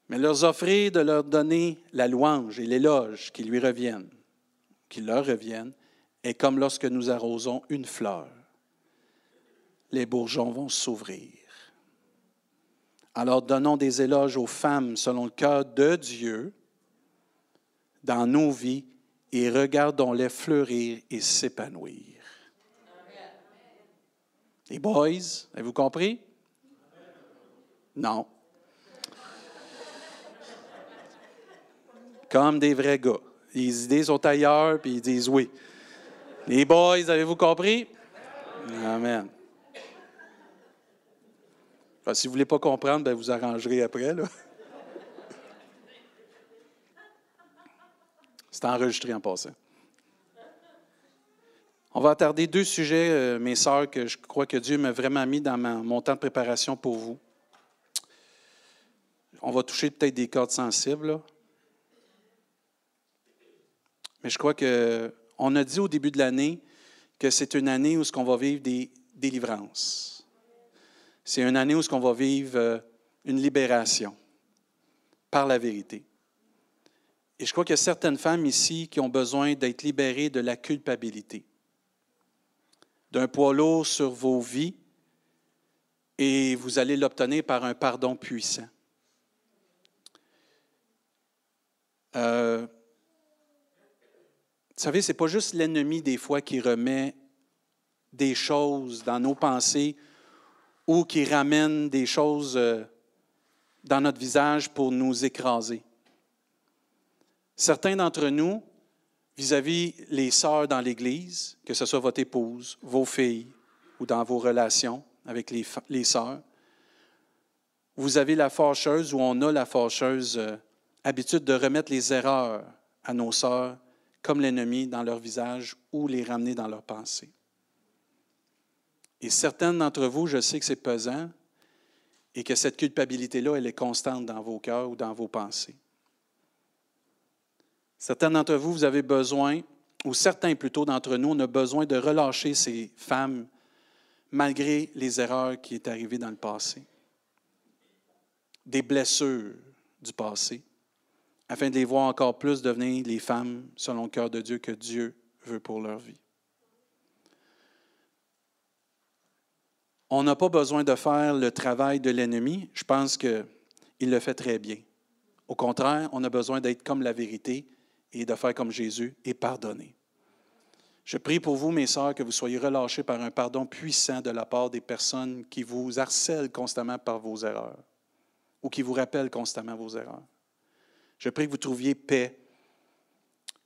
A: Mais leur offrir de leur donner la louange et l'éloge qui lui reviennent, qui leur reviennent, est comme lorsque nous arrosons une fleur. les bourgeons vont s'ouvrir. Alors donnons des éloges aux femmes selon le cœur de Dieu dans nos vies et regardons-les fleurir et s'épanouir. Les boys, avez-vous compris? Non. Comme des vrais gars. Les idées sont ailleurs, puis ils disent oui. Les boys, avez-vous compris? Amen. si vous ne voulez pas comprendre, ben vous arrangerez après. C'est enregistré en passant. On va attarder deux sujets, euh, mes sœurs, que je crois que Dieu m'a vraiment mis dans mon temps de préparation pour vous. On va toucher peut-être des cordes sensibles. Mais je crois qu'on a dit au début de l'année que c'est une année où ce qu'on va vivre des délivrances. C'est une année où ce qu'on va vivre euh, une libération par la vérité. Et je crois qu'il y a certaines femmes ici qui ont besoin d'être libérées de la culpabilité, d'un poids lourd sur vos vies, et vous allez l'obtenir par un pardon puissant. Euh, vous savez, ce n'est pas juste l'ennemi des fois qui remet des choses dans nos pensées ou qui ramène des choses euh, dans notre visage pour nous écraser. Certains d'entre nous, vis-à-vis les sœurs dans l'Église, que ce soit votre épouse, vos filles ou dans vos relations avec les, les sœurs, vous avez la fâcheuse ou on a la fâcheuse euh, habitude de remettre les erreurs à nos sœurs comme l'ennemi dans leur visage ou les ramener dans leurs pensées. Et certaines d'entre vous, je sais que c'est pesant et que cette culpabilité-là, elle est constante dans vos cœurs ou dans vos pensées. Certains d'entre vous, vous avez besoin, ou certains plutôt d'entre nous, on a besoin de relâcher ces femmes malgré les erreurs qui sont arrivées dans le passé, des blessures du passé, afin de les voir encore plus devenir les femmes selon le cœur de Dieu que Dieu veut pour leur vie. On n'a pas besoin de faire le travail de l'ennemi. Je pense qu'il le fait très bien. Au contraire, on a besoin d'être comme la vérité et de faire comme Jésus et pardonner. Je prie pour vous, mes sœurs, que vous soyez relâchés par un pardon puissant de la part des personnes qui vous harcèlent constamment par vos erreurs ou qui vous rappellent constamment vos erreurs. Je prie que vous trouviez paix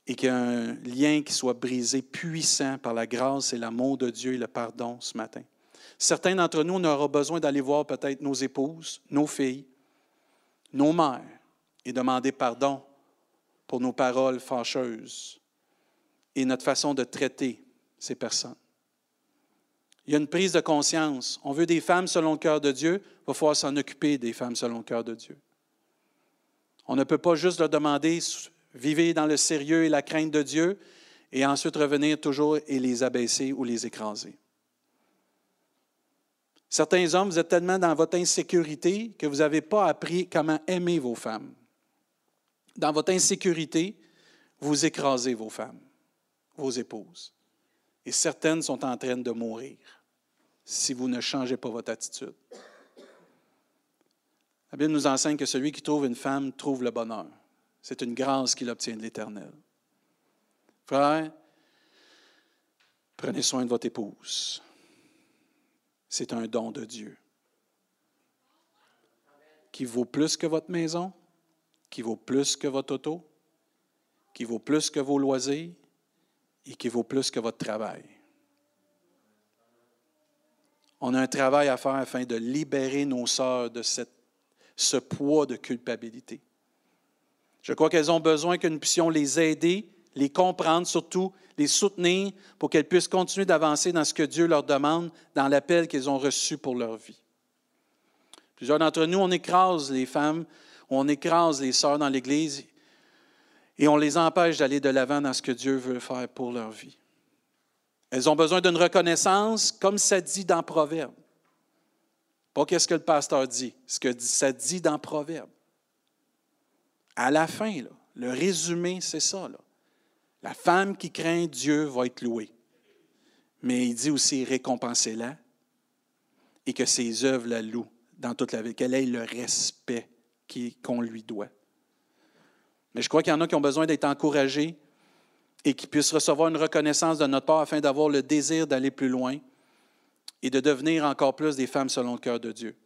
A: et qu'il y ait un lien qui soit brisé puissant par la grâce et l'amour de Dieu et le pardon ce matin. Certains d'entre nous, on aura besoin d'aller voir peut-être nos épouses, nos filles, nos mères et demander pardon pour nos paroles fâcheuses et notre façon de traiter ces personnes. Il y a une prise de conscience. On veut des femmes selon le cœur de Dieu, il va falloir s'en occuper des femmes selon le cœur de Dieu. On ne peut pas juste leur demander, vivez dans le sérieux et la crainte de Dieu, et ensuite revenir toujours et les abaisser ou les écraser. Certains hommes, vous êtes tellement dans votre insécurité que vous n'avez pas appris comment aimer vos femmes dans votre insécurité, vous écrasez vos femmes, vos épouses. Et certaines sont en train de mourir si vous ne changez pas votre attitude. La Bible nous enseigne que celui qui trouve une femme trouve le bonheur. C'est une grâce qu'il obtient de l'Éternel. Frère, prenez soin de votre épouse. C'est un don de Dieu qui vaut plus que votre maison, qui vaut plus que votre auto, qui vaut plus que vos loisirs et qui vaut plus que votre travail. On a un travail à faire afin de libérer nos sœurs de cette, ce poids de culpabilité. Je crois qu'elles ont besoin que nous puissions les aider, les comprendre, surtout les soutenir pour qu'elles puissent continuer d'avancer dans ce que Dieu leur demande, dans l'appel qu'elles ont reçu pour leur vie. Plusieurs d'entre nous, on écrase les femmes on écrase les sœurs dans l'Église et on les empêche d'aller de l'avant dans ce que Dieu veut faire pour leur vie. Elles ont besoin d'une reconnaissance, comme ça dit dans Proverbe. Pas qu'est-ce que le pasteur dit, ce que ça dit dans Proverbe. À la fin, le résumé, c'est ça. La femme qui craint Dieu va être louée. Mais il dit aussi récompensez-la et que ses œuvres la louent dans toute la vie, qu'elle ait le respect qu'on lui doit. Mais je crois qu'il y en a qui ont besoin d'être encouragés et qui puissent recevoir une reconnaissance de notre part afin d'avoir le désir d'aller plus loin et de devenir encore plus des femmes selon le cœur de Dieu.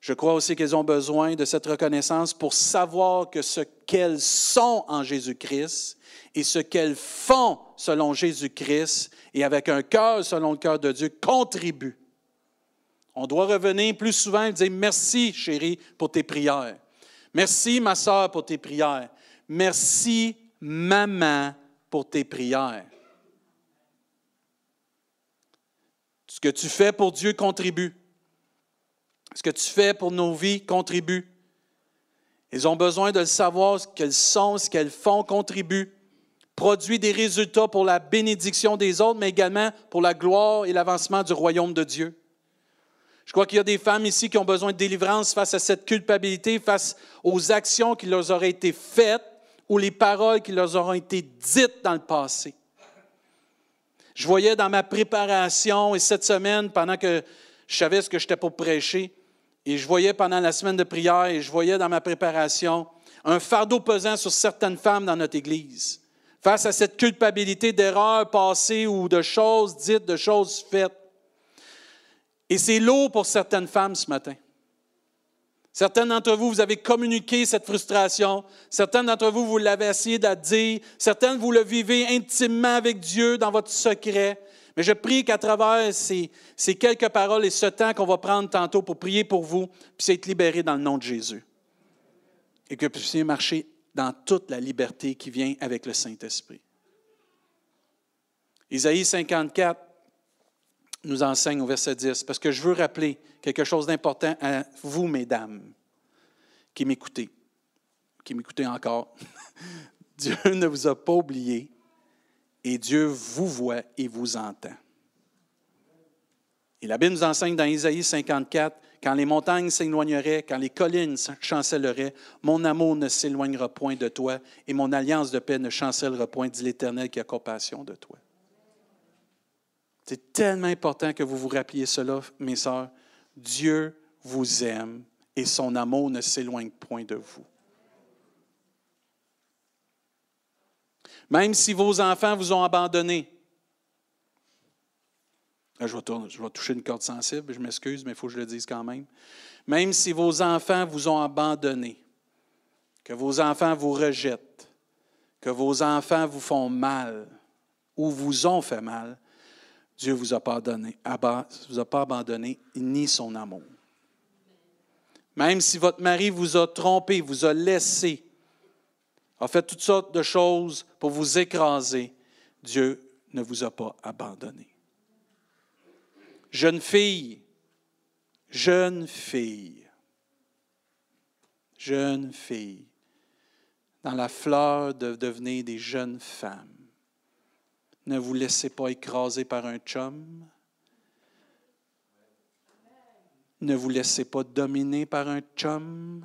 A: Je crois aussi qu'elles ont besoin de cette reconnaissance pour savoir que ce qu'elles sont en Jésus-Christ et ce qu'elles font selon Jésus-Christ et avec un cœur selon le cœur de Dieu contribuent. On doit revenir plus souvent et dire merci, chérie, pour tes prières. Merci, ma soeur, pour tes prières. Merci, maman, pour tes prières. Ce que tu fais pour Dieu contribue. Ce que tu fais pour nos vies contribue. Ils ont besoin de le savoir, ce qu'elles sont, ce qu'elles font contribue. Produit des résultats pour la bénédiction des autres, mais également pour la gloire et l'avancement du royaume de Dieu. Je crois qu'il y a des femmes ici qui ont besoin de délivrance face à cette culpabilité, face aux actions qui leur auraient été faites ou les paroles qui leur auront été dites dans le passé. Je voyais dans ma préparation et cette semaine, pendant que je savais ce que j'étais pour prêcher, et je voyais pendant la semaine de prière, et je voyais dans ma préparation un fardeau pesant sur certaines femmes dans notre Église, face à cette culpabilité d'erreurs passées ou de choses dites, de choses faites. Et c'est lourd pour certaines femmes ce matin. Certaines d'entre vous, vous avez communiqué cette frustration. Certaines d'entre vous, vous l'avez essayé de dire. Certaines, vous le vivez intimement avec Dieu dans votre secret. Mais je prie qu'à travers ces, ces, quelques paroles et ce temps qu'on va prendre tantôt pour prier pour vous, puissiez être libérés dans le nom de Jésus. Et que vous puissiez marcher dans toute la liberté qui vient avec le Saint-Esprit. Isaïe 54 nous enseigne au verset 10, parce que je veux rappeler quelque chose d'important à vous, mesdames, qui m'écoutez, qui m'écoutez encore. Dieu ne vous a pas oublié et Dieu vous voit et vous entend. Et la Bible nous enseigne dans Isaïe 54, quand les montagnes s'éloigneraient, quand les collines chancelleraient, mon amour ne s'éloignera point de toi et mon alliance de paix ne chancellera point, dit l'Éternel qui a compassion de toi. C'est tellement important que vous vous rappeliez cela, mes sœurs. Dieu vous aime et son amour ne s'éloigne point de vous. Même si vos enfants vous ont abandonné, je vais, je vais toucher une corde sensible, je m'excuse, mais il faut que je le dise quand même. Même si vos enfants vous ont abandonné, que vos enfants vous rejettent, que vos enfants vous font mal ou vous ont fait mal, Dieu vous, a pas vous a pas abandonné ni son amour. Même si votre mari vous a trompé, vous a laissé, a fait toutes sortes de choses pour vous écraser, Dieu ne vous a pas abandonné. Jeune fille, jeune fille, jeune fille, dans la fleur de devenir des jeunes femmes, ne vous laissez pas écraser par un chum. Ne vous laissez pas dominer par un chum.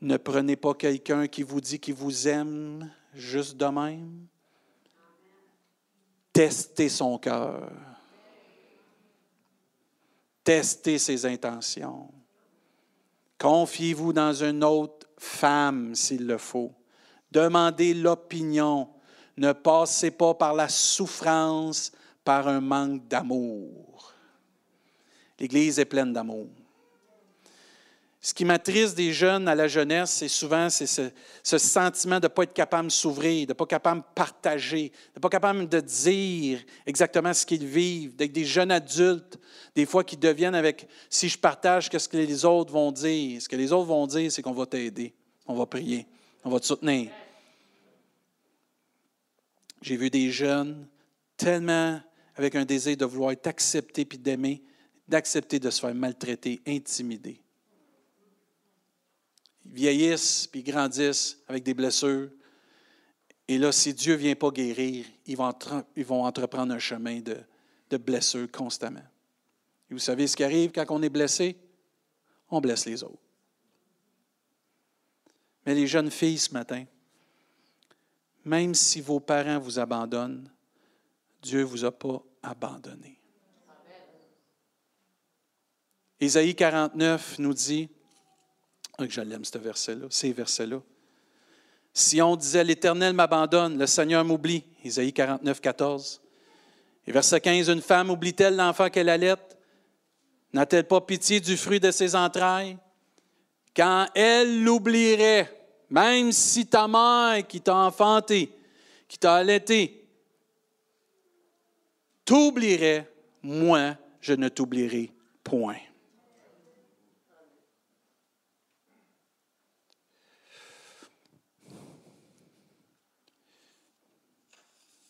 A: Ne prenez pas quelqu'un qui vous dit qu'il vous aime juste de même. Testez son cœur. Testez ses intentions. Confiez-vous dans une autre femme s'il le faut. Demandez l'opinion. Ne passez pas par la souffrance, par un manque d'amour. L'Église est pleine d'amour. Ce qui m'attriste des jeunes à la jeunesse, c'est souvent ce, sentiment de ne pas être capable de s'ouvrir, de ne pas capable de partager, de ne pas capable de dire exactement ce qu'ils vivent, d'être des jeunes adultes, des fois qui deviennent avec, si je partage, qu'est-ce que les autres vont dire? Ce que les autres vont dire, c'est qu'on va t'aider, on va prier, on va te soutenir. J'ai vu des jeunes tellement avec un désir de vouloir être acceptés puis d'aimer, d'accepter de se faire maltraiter, intimider. Ils vieillissent puis grandissent avec des blessures. Et là, si Dieu ne vient pas guérir, ils vont, ils vont entreprendre un chemin de, de blessures constamment. Et vous savez ce qui arrive quand on est blessé? On blesse les autres. Mais les jeunes filles ce matin, même si vos parents vous abandonnent, Dieu ne vous a pas abandonné. Ésaïe 49 nous dit, oh, que je l'aime ce verset-là, ces versets-là. Si on disait l'Éternel m'abandonne, le Seigneur m'oublie, Ésaïe 49, 14. Et verset 15, une femme oublie-t-elle l'enfant qu'elle allait? N'a-t-elle pas pitié du fruit de ses entrailles? Quand elle l'oublierait, même si ta mère qui t'a enfanté, qui t'a allaité, t'oublierait, moi, je ne t'oublierai point.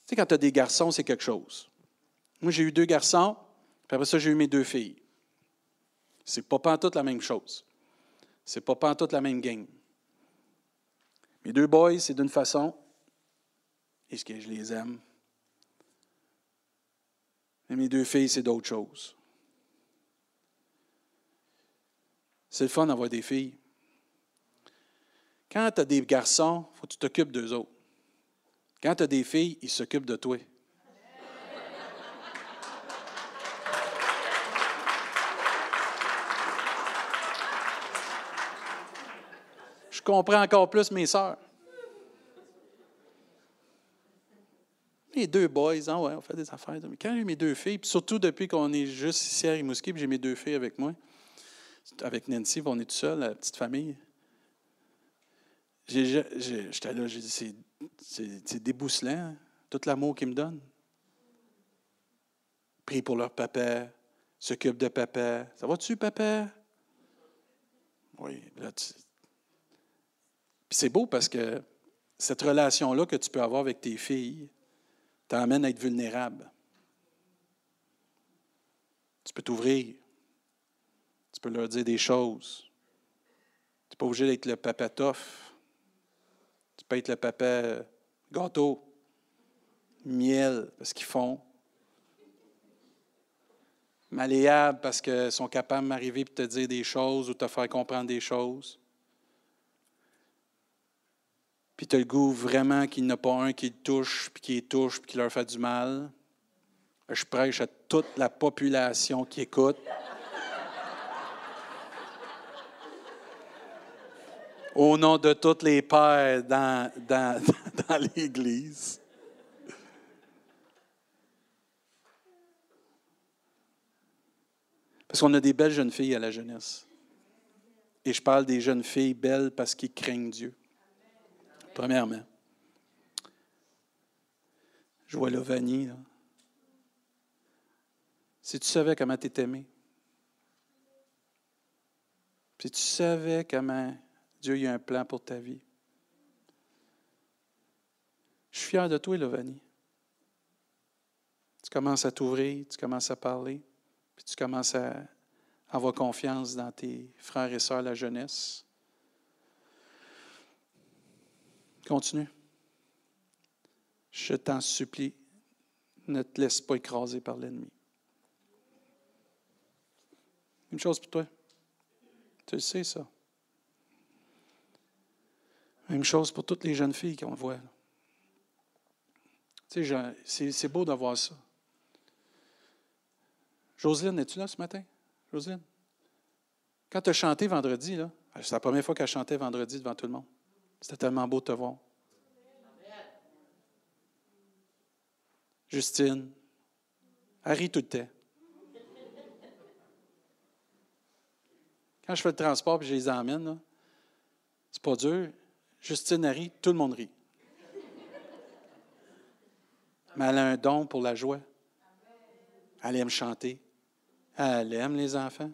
A: Tu sais, quand tu as des garçons, c'est quelque chose. Moi, j'ai eu deux garçons, puis après ça, j'ai eu mes deux filles. C'est pas pas toute la même chose. C'est pas pas toute la même game. Mes deux boys, c'est d'une façon, et ce que je les aime. Et mes deux filles, c'est d'autre chose. C'est le fun d'avoir des filles. Quand tu as des garçons, faut que tu t'occupes d'eux autres. Quand tu as des filles, ils s'occupent de toi. Comprends encore plus mes sœurs. Les deux boys, hein, ouais, on fait des affaires. Mais quand j'ai mes deux filles, puis surtout depuis qu'on est juste ici à Rimouski, puis j'ai mes deux filles avec moi, avec Nancy, on est tout seul, la petite famille. J'étais là, j'ai dit, c'est débousselant, hein, tout l'amour qu'ils me donnent. Prie pour leur papa, s'occupe de papa. Ça va-tu, papa? Oui, là, tu... Puis c'est beau parce que cette relation-là que tu peux avoir avec tes filles t'amène à être vulnérable. Tu peux t'ouvrir. Tu peux leur dire des choses. Tu n'es pas obligé d'être le papa tough. Tu peux être le papa gâteau, miel, parce qu'ils font. Malléable, parce qu'ils sont capables de m'arriver et te dire des choses ou te faire comprendre des choses. Puis tu as le goût vraiment qu'il n'y en a pas un qui le touche, puis qui les touche, puis qui leur fait du mal. Je prêche à toute la population qui écoute. au nom de tous les pères dans, dans, dans l'Église. Parce qu'on a des belles jeunes filles à la jeunesse. Et je parle des jeunes filles belles parce qu'ils craignent Dieu. Premièrement. Je vois Lovanie. Si tu savais comment tu es aimé, si tu savais comment Dieu a un plan pour ta vie. Je suis fier de toi, Lovanie. Tu commences à t'ouvrir, tu commences à parler, puis tu commences à avoir confiance dans tes frères et sœurs, la jeunesse. Continue. Je t'en supplie, ne te laisse pas écraser par l'ennemi. Une chose pour toi. Tu le sais, ça. Même chose pour toutes les jeunes filles qu'on voit. Tu sais, c'est beau d'avoir ça. Jocelyne, es-tu là ce matin? Jocelyne? Quand tu as chanté vendredi, c'est la première fois qu'elle chantait vendredi devant tout le monde. C'était tellement beau de te voir. Justine, rit tout le temps. Quand je fais le transport et je les emmène, c'est pas dur. Justine rit, tout le monde rit. Mais elle a un don pour la joie. Elle aime chanter. Elle aime les enfants.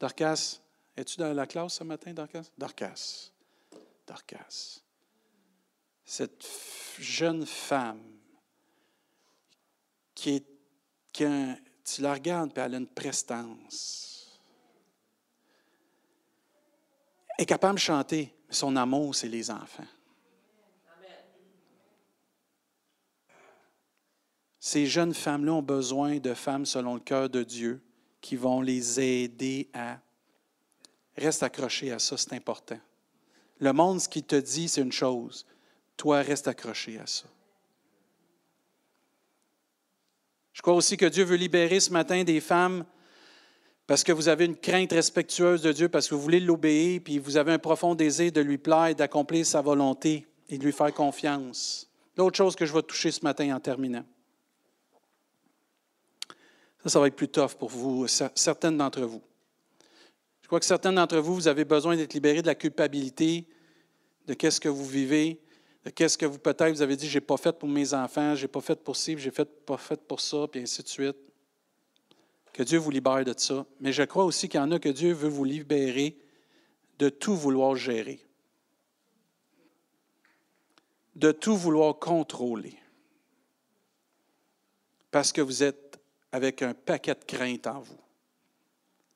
A: Dorcas, es-tu dans la classe ce matin, Dorcas? Dorcas. Dorcas. Cette jeune femme qui est. Qui tu la regardes, puis elle a une prestance. Est capable de chanter. Son amour, c'est les enfants. Ces jeunes femmes-là ont besoin de femmes selon le cœur de Dieu qui vont les aider à... Reste accroché à ça, c'est important. Le monde, ce qu'il te dit, c'est une chose. Toi, reste accroché à ça. Je crois aussi que Dieu veut libérer ce matin des femmes parce que vous avez une crainte respectueuse de Dieu, parce que vous voulez l'obéir, puis vous avez un profond désir de lui plaire, d'accomplir sa volonté et de lui faire confiance. L'autre chose que je vais toucher ce matin en terminant. Ça, ça va être plus tough pour vous, certaines d'entre vous. Je crois que certaines d'entre vous, vous avez besoin d'être libérés de la culpabilité, de qu'est-ce que vous vivez, de qu'est-ce que vous peut-être vous avez dit, j'ai pas fait pour mes enfants, j'ai pas fait pour ci, j'ai fait, pas fait pour ça, puis ainsi de suite. Que Dieu vous libère de ça. Mais je crois aussi qu'il y en a que Dieu veut vous libérer de tout vouloir gérer, de tout vouloir contrôler. Parce que vous êtes avec un paquet de craintes en vous,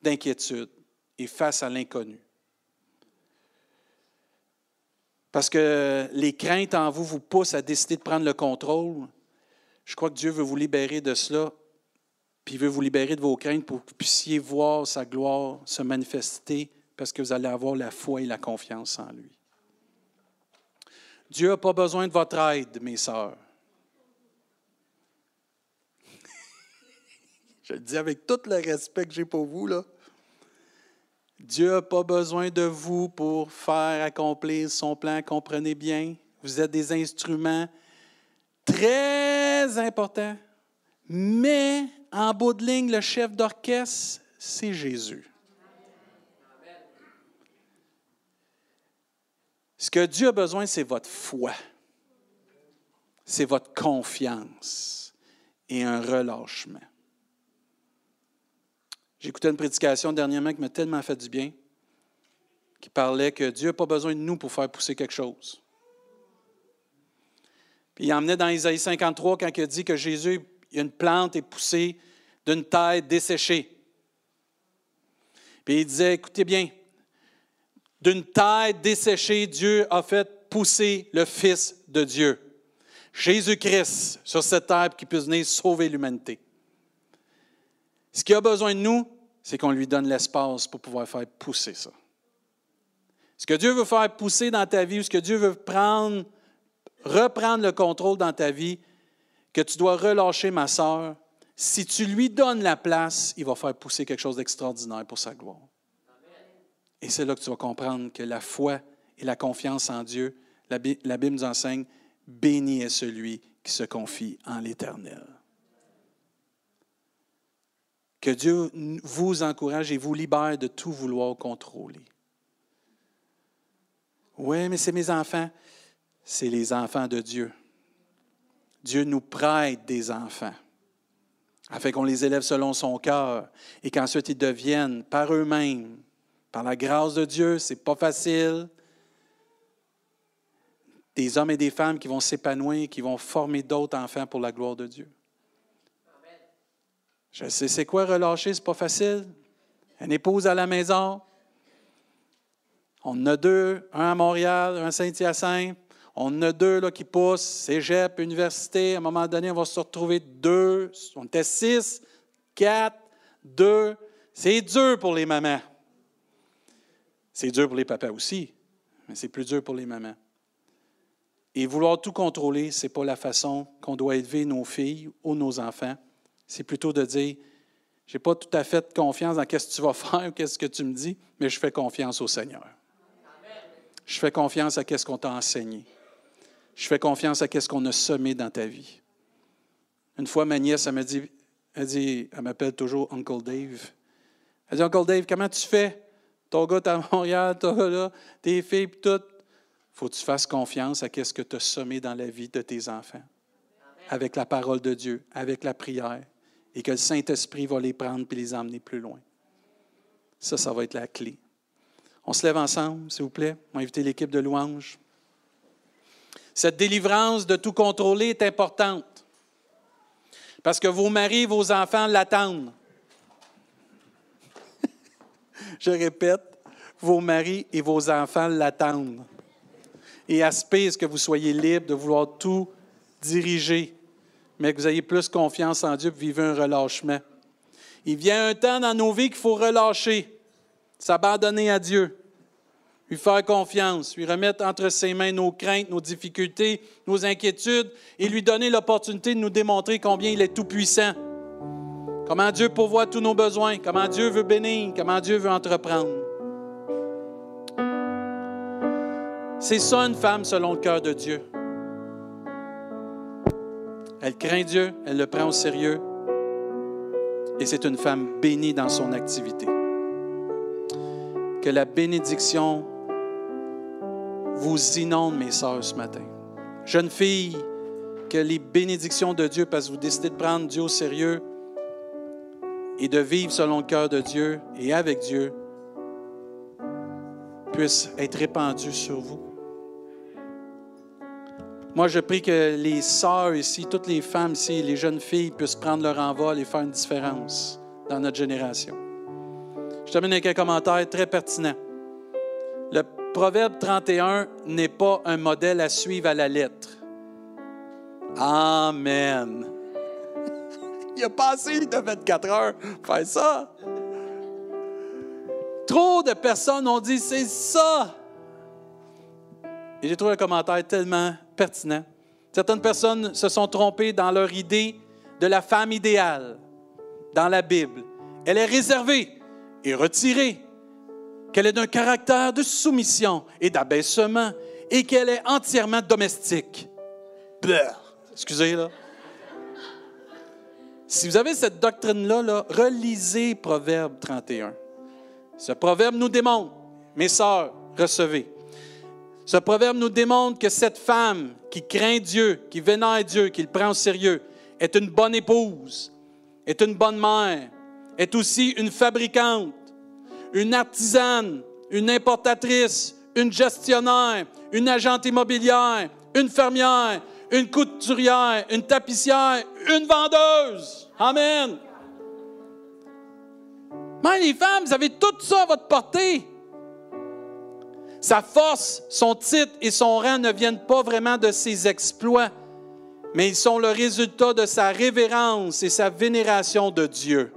A: d'inquiétude et face à l'inconnu. Parce que les craintes en vous vous poussent à décider de prendre le contrôle. Je crois que Dieu veut vous libérer de cela puis il veut vous libérer de vos craintes pour que vous puissiez voir sa gloire se manifester parce que vous allez avoir la foi et la confiance en lui. Dieu n'a pas besoin de votre aide, mes sœurs. Je le dis avec tout le respect que j'ai pour vous, là. Dieu n'a pas besoin de vous pour faire accomplir son plan, comprenez bien? Vous êtes des instruments très importants, mais en bout de ligne, le chef d'orchestre, c'est Jésus. Ce que Dieu a besoin, c'est votre foi, c'est votre confiance et un relâchement. Écouté une prédication dernièrement qui m'a tellement fait du bien, qui parlait que Dieu n'a pas besoin de nous pour faire pousser quelque chose. Puis il emmenait dans Isaïe 53 quand il a dit que Jésus une plante est poussée d'une terre desséchée. Puis il disait, écoutez bien, d'une terre desséchée, Dieu a fait pousser le Fils de Dieu, Jésus-Christ, sur cette terre qui puisse venir sauver l'humanité. Ce qu'il a besoin de nous, c'est qu'on lui donne l'espace pour pouvoir faire pousser ça. Ce que Dieu veut faire pousser dans ta vie, ou ce que Dieu veut prendre, reprendre le contrôle dans ta vie, que tu dois relâcher, ma sœur, si tu lui donnes la place, il va faire pousser quelque chose d'extraordinaire pour sa gloire. Et c'est là que tu vas comprendre que la foi et la confiance en Dieu, la Bible nous enseigne, béni est celui qui se confie en l'Éternel. Que Dieu vous encourage et vous libère de tout vouloir contrôler. Oui, mais c'est mes enfants. C'est les enfants de Dieu. Dieu nous prête des enfants afin qu'on les élève selon son cœur et qu'ensuite ils deviennent par eux-mêmes, par la grâce de Dieu, c'est pas facile, des hommes et des femmes qui vont s'épanouir, qui vont former d'autres enfants pour la gloire de Dieu. Je sais, c'est quoi relâcher, c'est pas facile. Une épouse à la maison. On en a deux, un à Montréal, un à Saint-Hyacinthe. On en a deux là, qui poussent, cégep, université. À un moment donné, on va se retrouver deux. On était six, quatre, deux. C'est dur pour les mamans. C'est dur pour les papas aussi, mais c'est plus dur pour les mamans. Et vouloir tout contrôler, ce n'est pas la façon qu'on doit élever nos filles ou nos enfants. C'est plutôt de dire, je n'ai pas tout à fait confiance dans ce que tu vas faire qu'est-ce que tu me dis, mais je fais confiance au Seigneur. Je fais confiance à ce qu'on t'a enseigné. Je fais confiance à ce qu'on a semé dans ta vie. Une fois, ma nièce, elle m'a dit, elle, dit, elle m'appelle toujours Uncle Dave. Elle dit, Uncle Dave, comment tu fais? Ton gars, à Montréal, tes filles, tout. faut que tu fasses confiance à ce que tu as semé dans la vie de tes enfants. Avec la parole de Dieu, avec la prière. Et que le Saint-Esprit va les prendre et les emmener plus loin. Ça, ça va être la clé. On se lève ensemble, s'il vous plaît. On va inviter l'équipe de louanges. Cette délivrance de tout contrôler est importante. Parce que vos maris, vos enfants l'attendent. Je répète, vos maris et vos enfants l'attendent. Et aspirent que vous soyez libre de vouloir tout diriger, mais que vous ayez plus confiance en Dieu pour vivre un relâchement. Il vient un temps dans nos vies qu'il faut relâcher, s'abandonner à Dieu lui faire confiance, lui remettre entre ses mains nos craintes, nos difficultés, nos inquiétudes et lui donner l'opportunité de nous démontrer combien il est tout-puissant, comment Dieu pourvoit tous nos besoins, comment Dieu veut bénir, comment Dieu veut entreprendre. C'est ça une femme selon le cœur de Dieu. Elle craint Dieu, elle le prend au sérieux et c'est une femme bénie dans son activité. Que la bénédiction vous inonde, mes sœurs, ce matin. Jeunes filles, que les bénédictions de Dieu, parce que vous décidez de prendre Dieu au sérieux et de vivre selon le cœur de Dieu et avec Dieu, puissent être répandues sur vous. Moi, je prie que les sœurs ici, toutes les femmes ici, les jeunes filles puissent prendre leur envol et faire une différence dans notre génération. Je termine avec un commentaire très pertinent. Le Proverbe 31 n'est pas un modèle à suivre à la lettre. Amen. Il a passé de 24 heures faire ça. Trop de personnes ont dit c'est ça. Et j'ai trouvé un commentaire tellement Certaines personnes se sont trompées dans leur idée de la femme idéale dans la Bible. Elle est réservée et retirée, qu'elle est d'un caractère de soumission et d'abaissement et qu'elle est entièrement domestique. Excusez. Si vous avez cette doctrine-là, là, relisez Proverbe 31. Ce proverbe nous démontre, mes sœurs, recevez. Ce proverbe nous démontre que cette femme qui craint Dieu, qui vénère Dieu, qui le prend au sérieux, est une bonne épouse, est une bonne mère, est aussi une fabricante, une artisane, une importatrice, une gestionnaire, une agente immobilière, une fermière, une couturière, une tapissière, une vendeuse. Amen. Mais les femmes, vous avez tout ça à votre portée. Sa force, son titre et son rang ne viennent pas vraiment de ses exploits, mais ils sont le résultat de sa révérence et sa vénération de Dieu.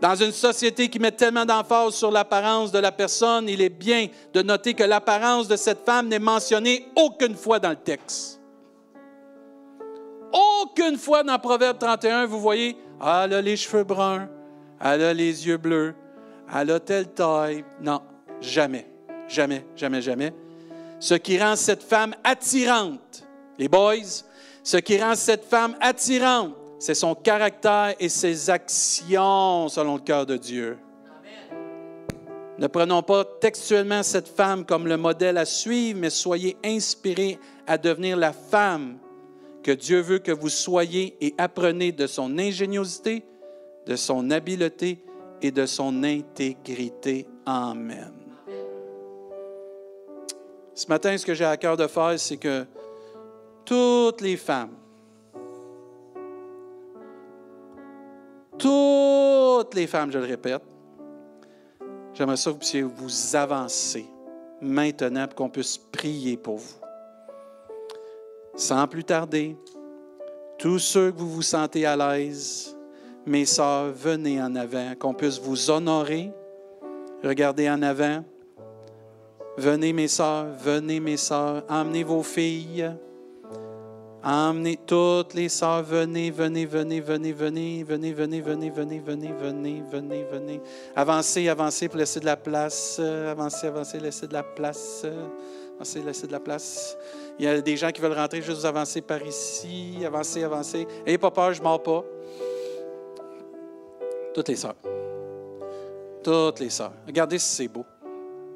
A: Dans une société qui met tellement d'emphase sur l'apparence de la personne, il est bien de noter que l'apparence de cette femme n'est mentionnée aucune fois dans le texte. Aucune fois dans Proverbe 31, vous voyez, ah, elle a les cheveux bruns, elle a les yeux bleus, elle a telle taille. Non, jamais, jamais, jamais, jamais. Ce qui rend cette femme attirante, les boys, ce qui rend cette femme attirante, c'est son caractère et ses actions selon le cœur de Dieu. Ne prenons pas textuellement cette femme comme le modèle à suivre, mais soyez inspirés à devenir la femme que Dieu veut que vous soyez et apprenez de son ingéniosité, de son habileté et de son intégrité. Amen. Ce matin, ce que j'ai à cœur de faire, c'est que toutes les femmes, toutes les femmes, je le répète, j'aimerais ça que vous puissiez vous avancer maintenant pour qu'on puisse prier pour vous. Sans plus tarder, tous ceux que vous vous sentez à l'aise, mes sœurs, venez en avant, qu'on puisse vous honorer. Regardez en avant. Venez, mes sœurs, venez, mes sœurs, emmenez vos filles. Emmenez toutes les sœurs, venez, venez, venez, venez, venez, venez, venez, venez, venez, venez, venez, venez, venez. Avancez, avancez pour laisser de la place. Avancez, avancez, laissez de la place. Avancez, laissez de la place. Il y a des gens qui veulent rentrer, juste avancer par ici. Avancez, avancez. N'ayez pas peur, je ne mords pas. Toutes les sœurs. Toutes les sœurs. Regardez si c'est beau.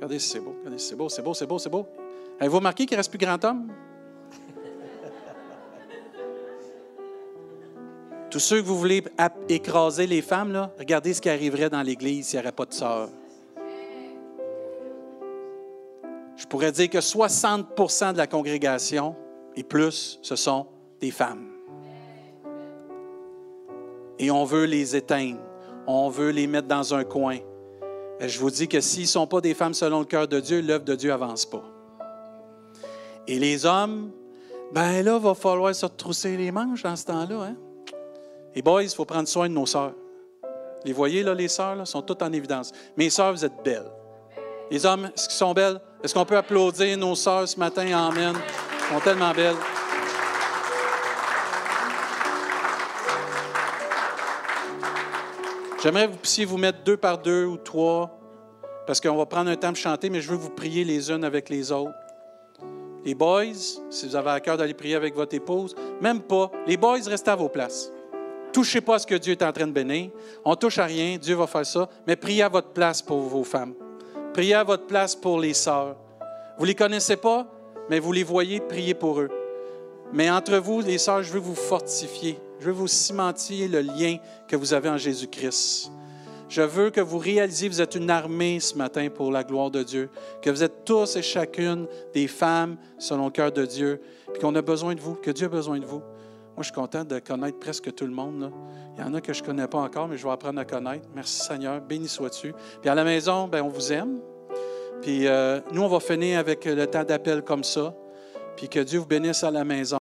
A: Regardez si c'est beau. Regardez si c'est beau, c'est beau, c'est beau, c'est beau. Avez-vous remarqué qu'il ne reste plus grand homme? Tous ceux que vous voulez écraser les femmes, là, regardez ce qui arriverait dans l'Église s'il n'y aurait pas de sœurs. Je pourrais dire que 60% de la congrégation et plus, ce sont des femmes. Et on veut les éteindre. On veut les mettre dans un coin. Et je vous dis que s'ils ne sont pas des femmes selon le cœur de Dieu, l'œuvre de Dieu n'avance pas. Et les hommes, ben là, il va falloir se retrousser les manches dans ce temps-là. Hein? Et boys, il faut prendre soin de nos sœurs. Les voyez, là, les sœurs, là, sont toutes en évidence. Mes sœurs, vous êtes belles. Les hommes, est-ce qu'ils sont belles? Est-ce qu'on peut applaudir nos sœurs ce matin? Amen. Elles sont tellement belles. J'aimerais que vous puissiez vous mettre deux par deux ou trois, parce qu'on va prendre un temps de chanter, mais je veux vous prier les unes avec les autres. Les boys, si vous avez à cœur d'aller prier avec votre épouse, même pas. Les boys, restez à vos places. Touchez pas à ce que Dieu est en train de bénir. On touche à rien, Dieu va faire ça, mais priez à votre place pour vos femmes. Priez à votre place pour les sœurs. Vous les connaissez pas, mais vous les voyez, priez pour eux. Mais entre vous, les sœurs, je veux vous fortifier. Je veux vous cimentier le lien que vous avez en Jésus-Christ. Je veux que vous réalisiez que vous êtes une armée ce matin pour la gloire de Dieu, que vous êtes tous et chacune des femmes selon le cœur de Dieu, puis qu'on a besoin de vous, que Dieu a besoin de vous. Moi, je suis content de connaître presque tout le monde. Il y en a que je ne connais pas encore, mais je vais apprendre à connaître. Merci Seigneur, béni sois-tu. Puis à la maison, ben, on vous aime. Puis euh, nous, on va finir avec le temps d'appel comme ça. Puis que Dieu vous bénisse à la maison.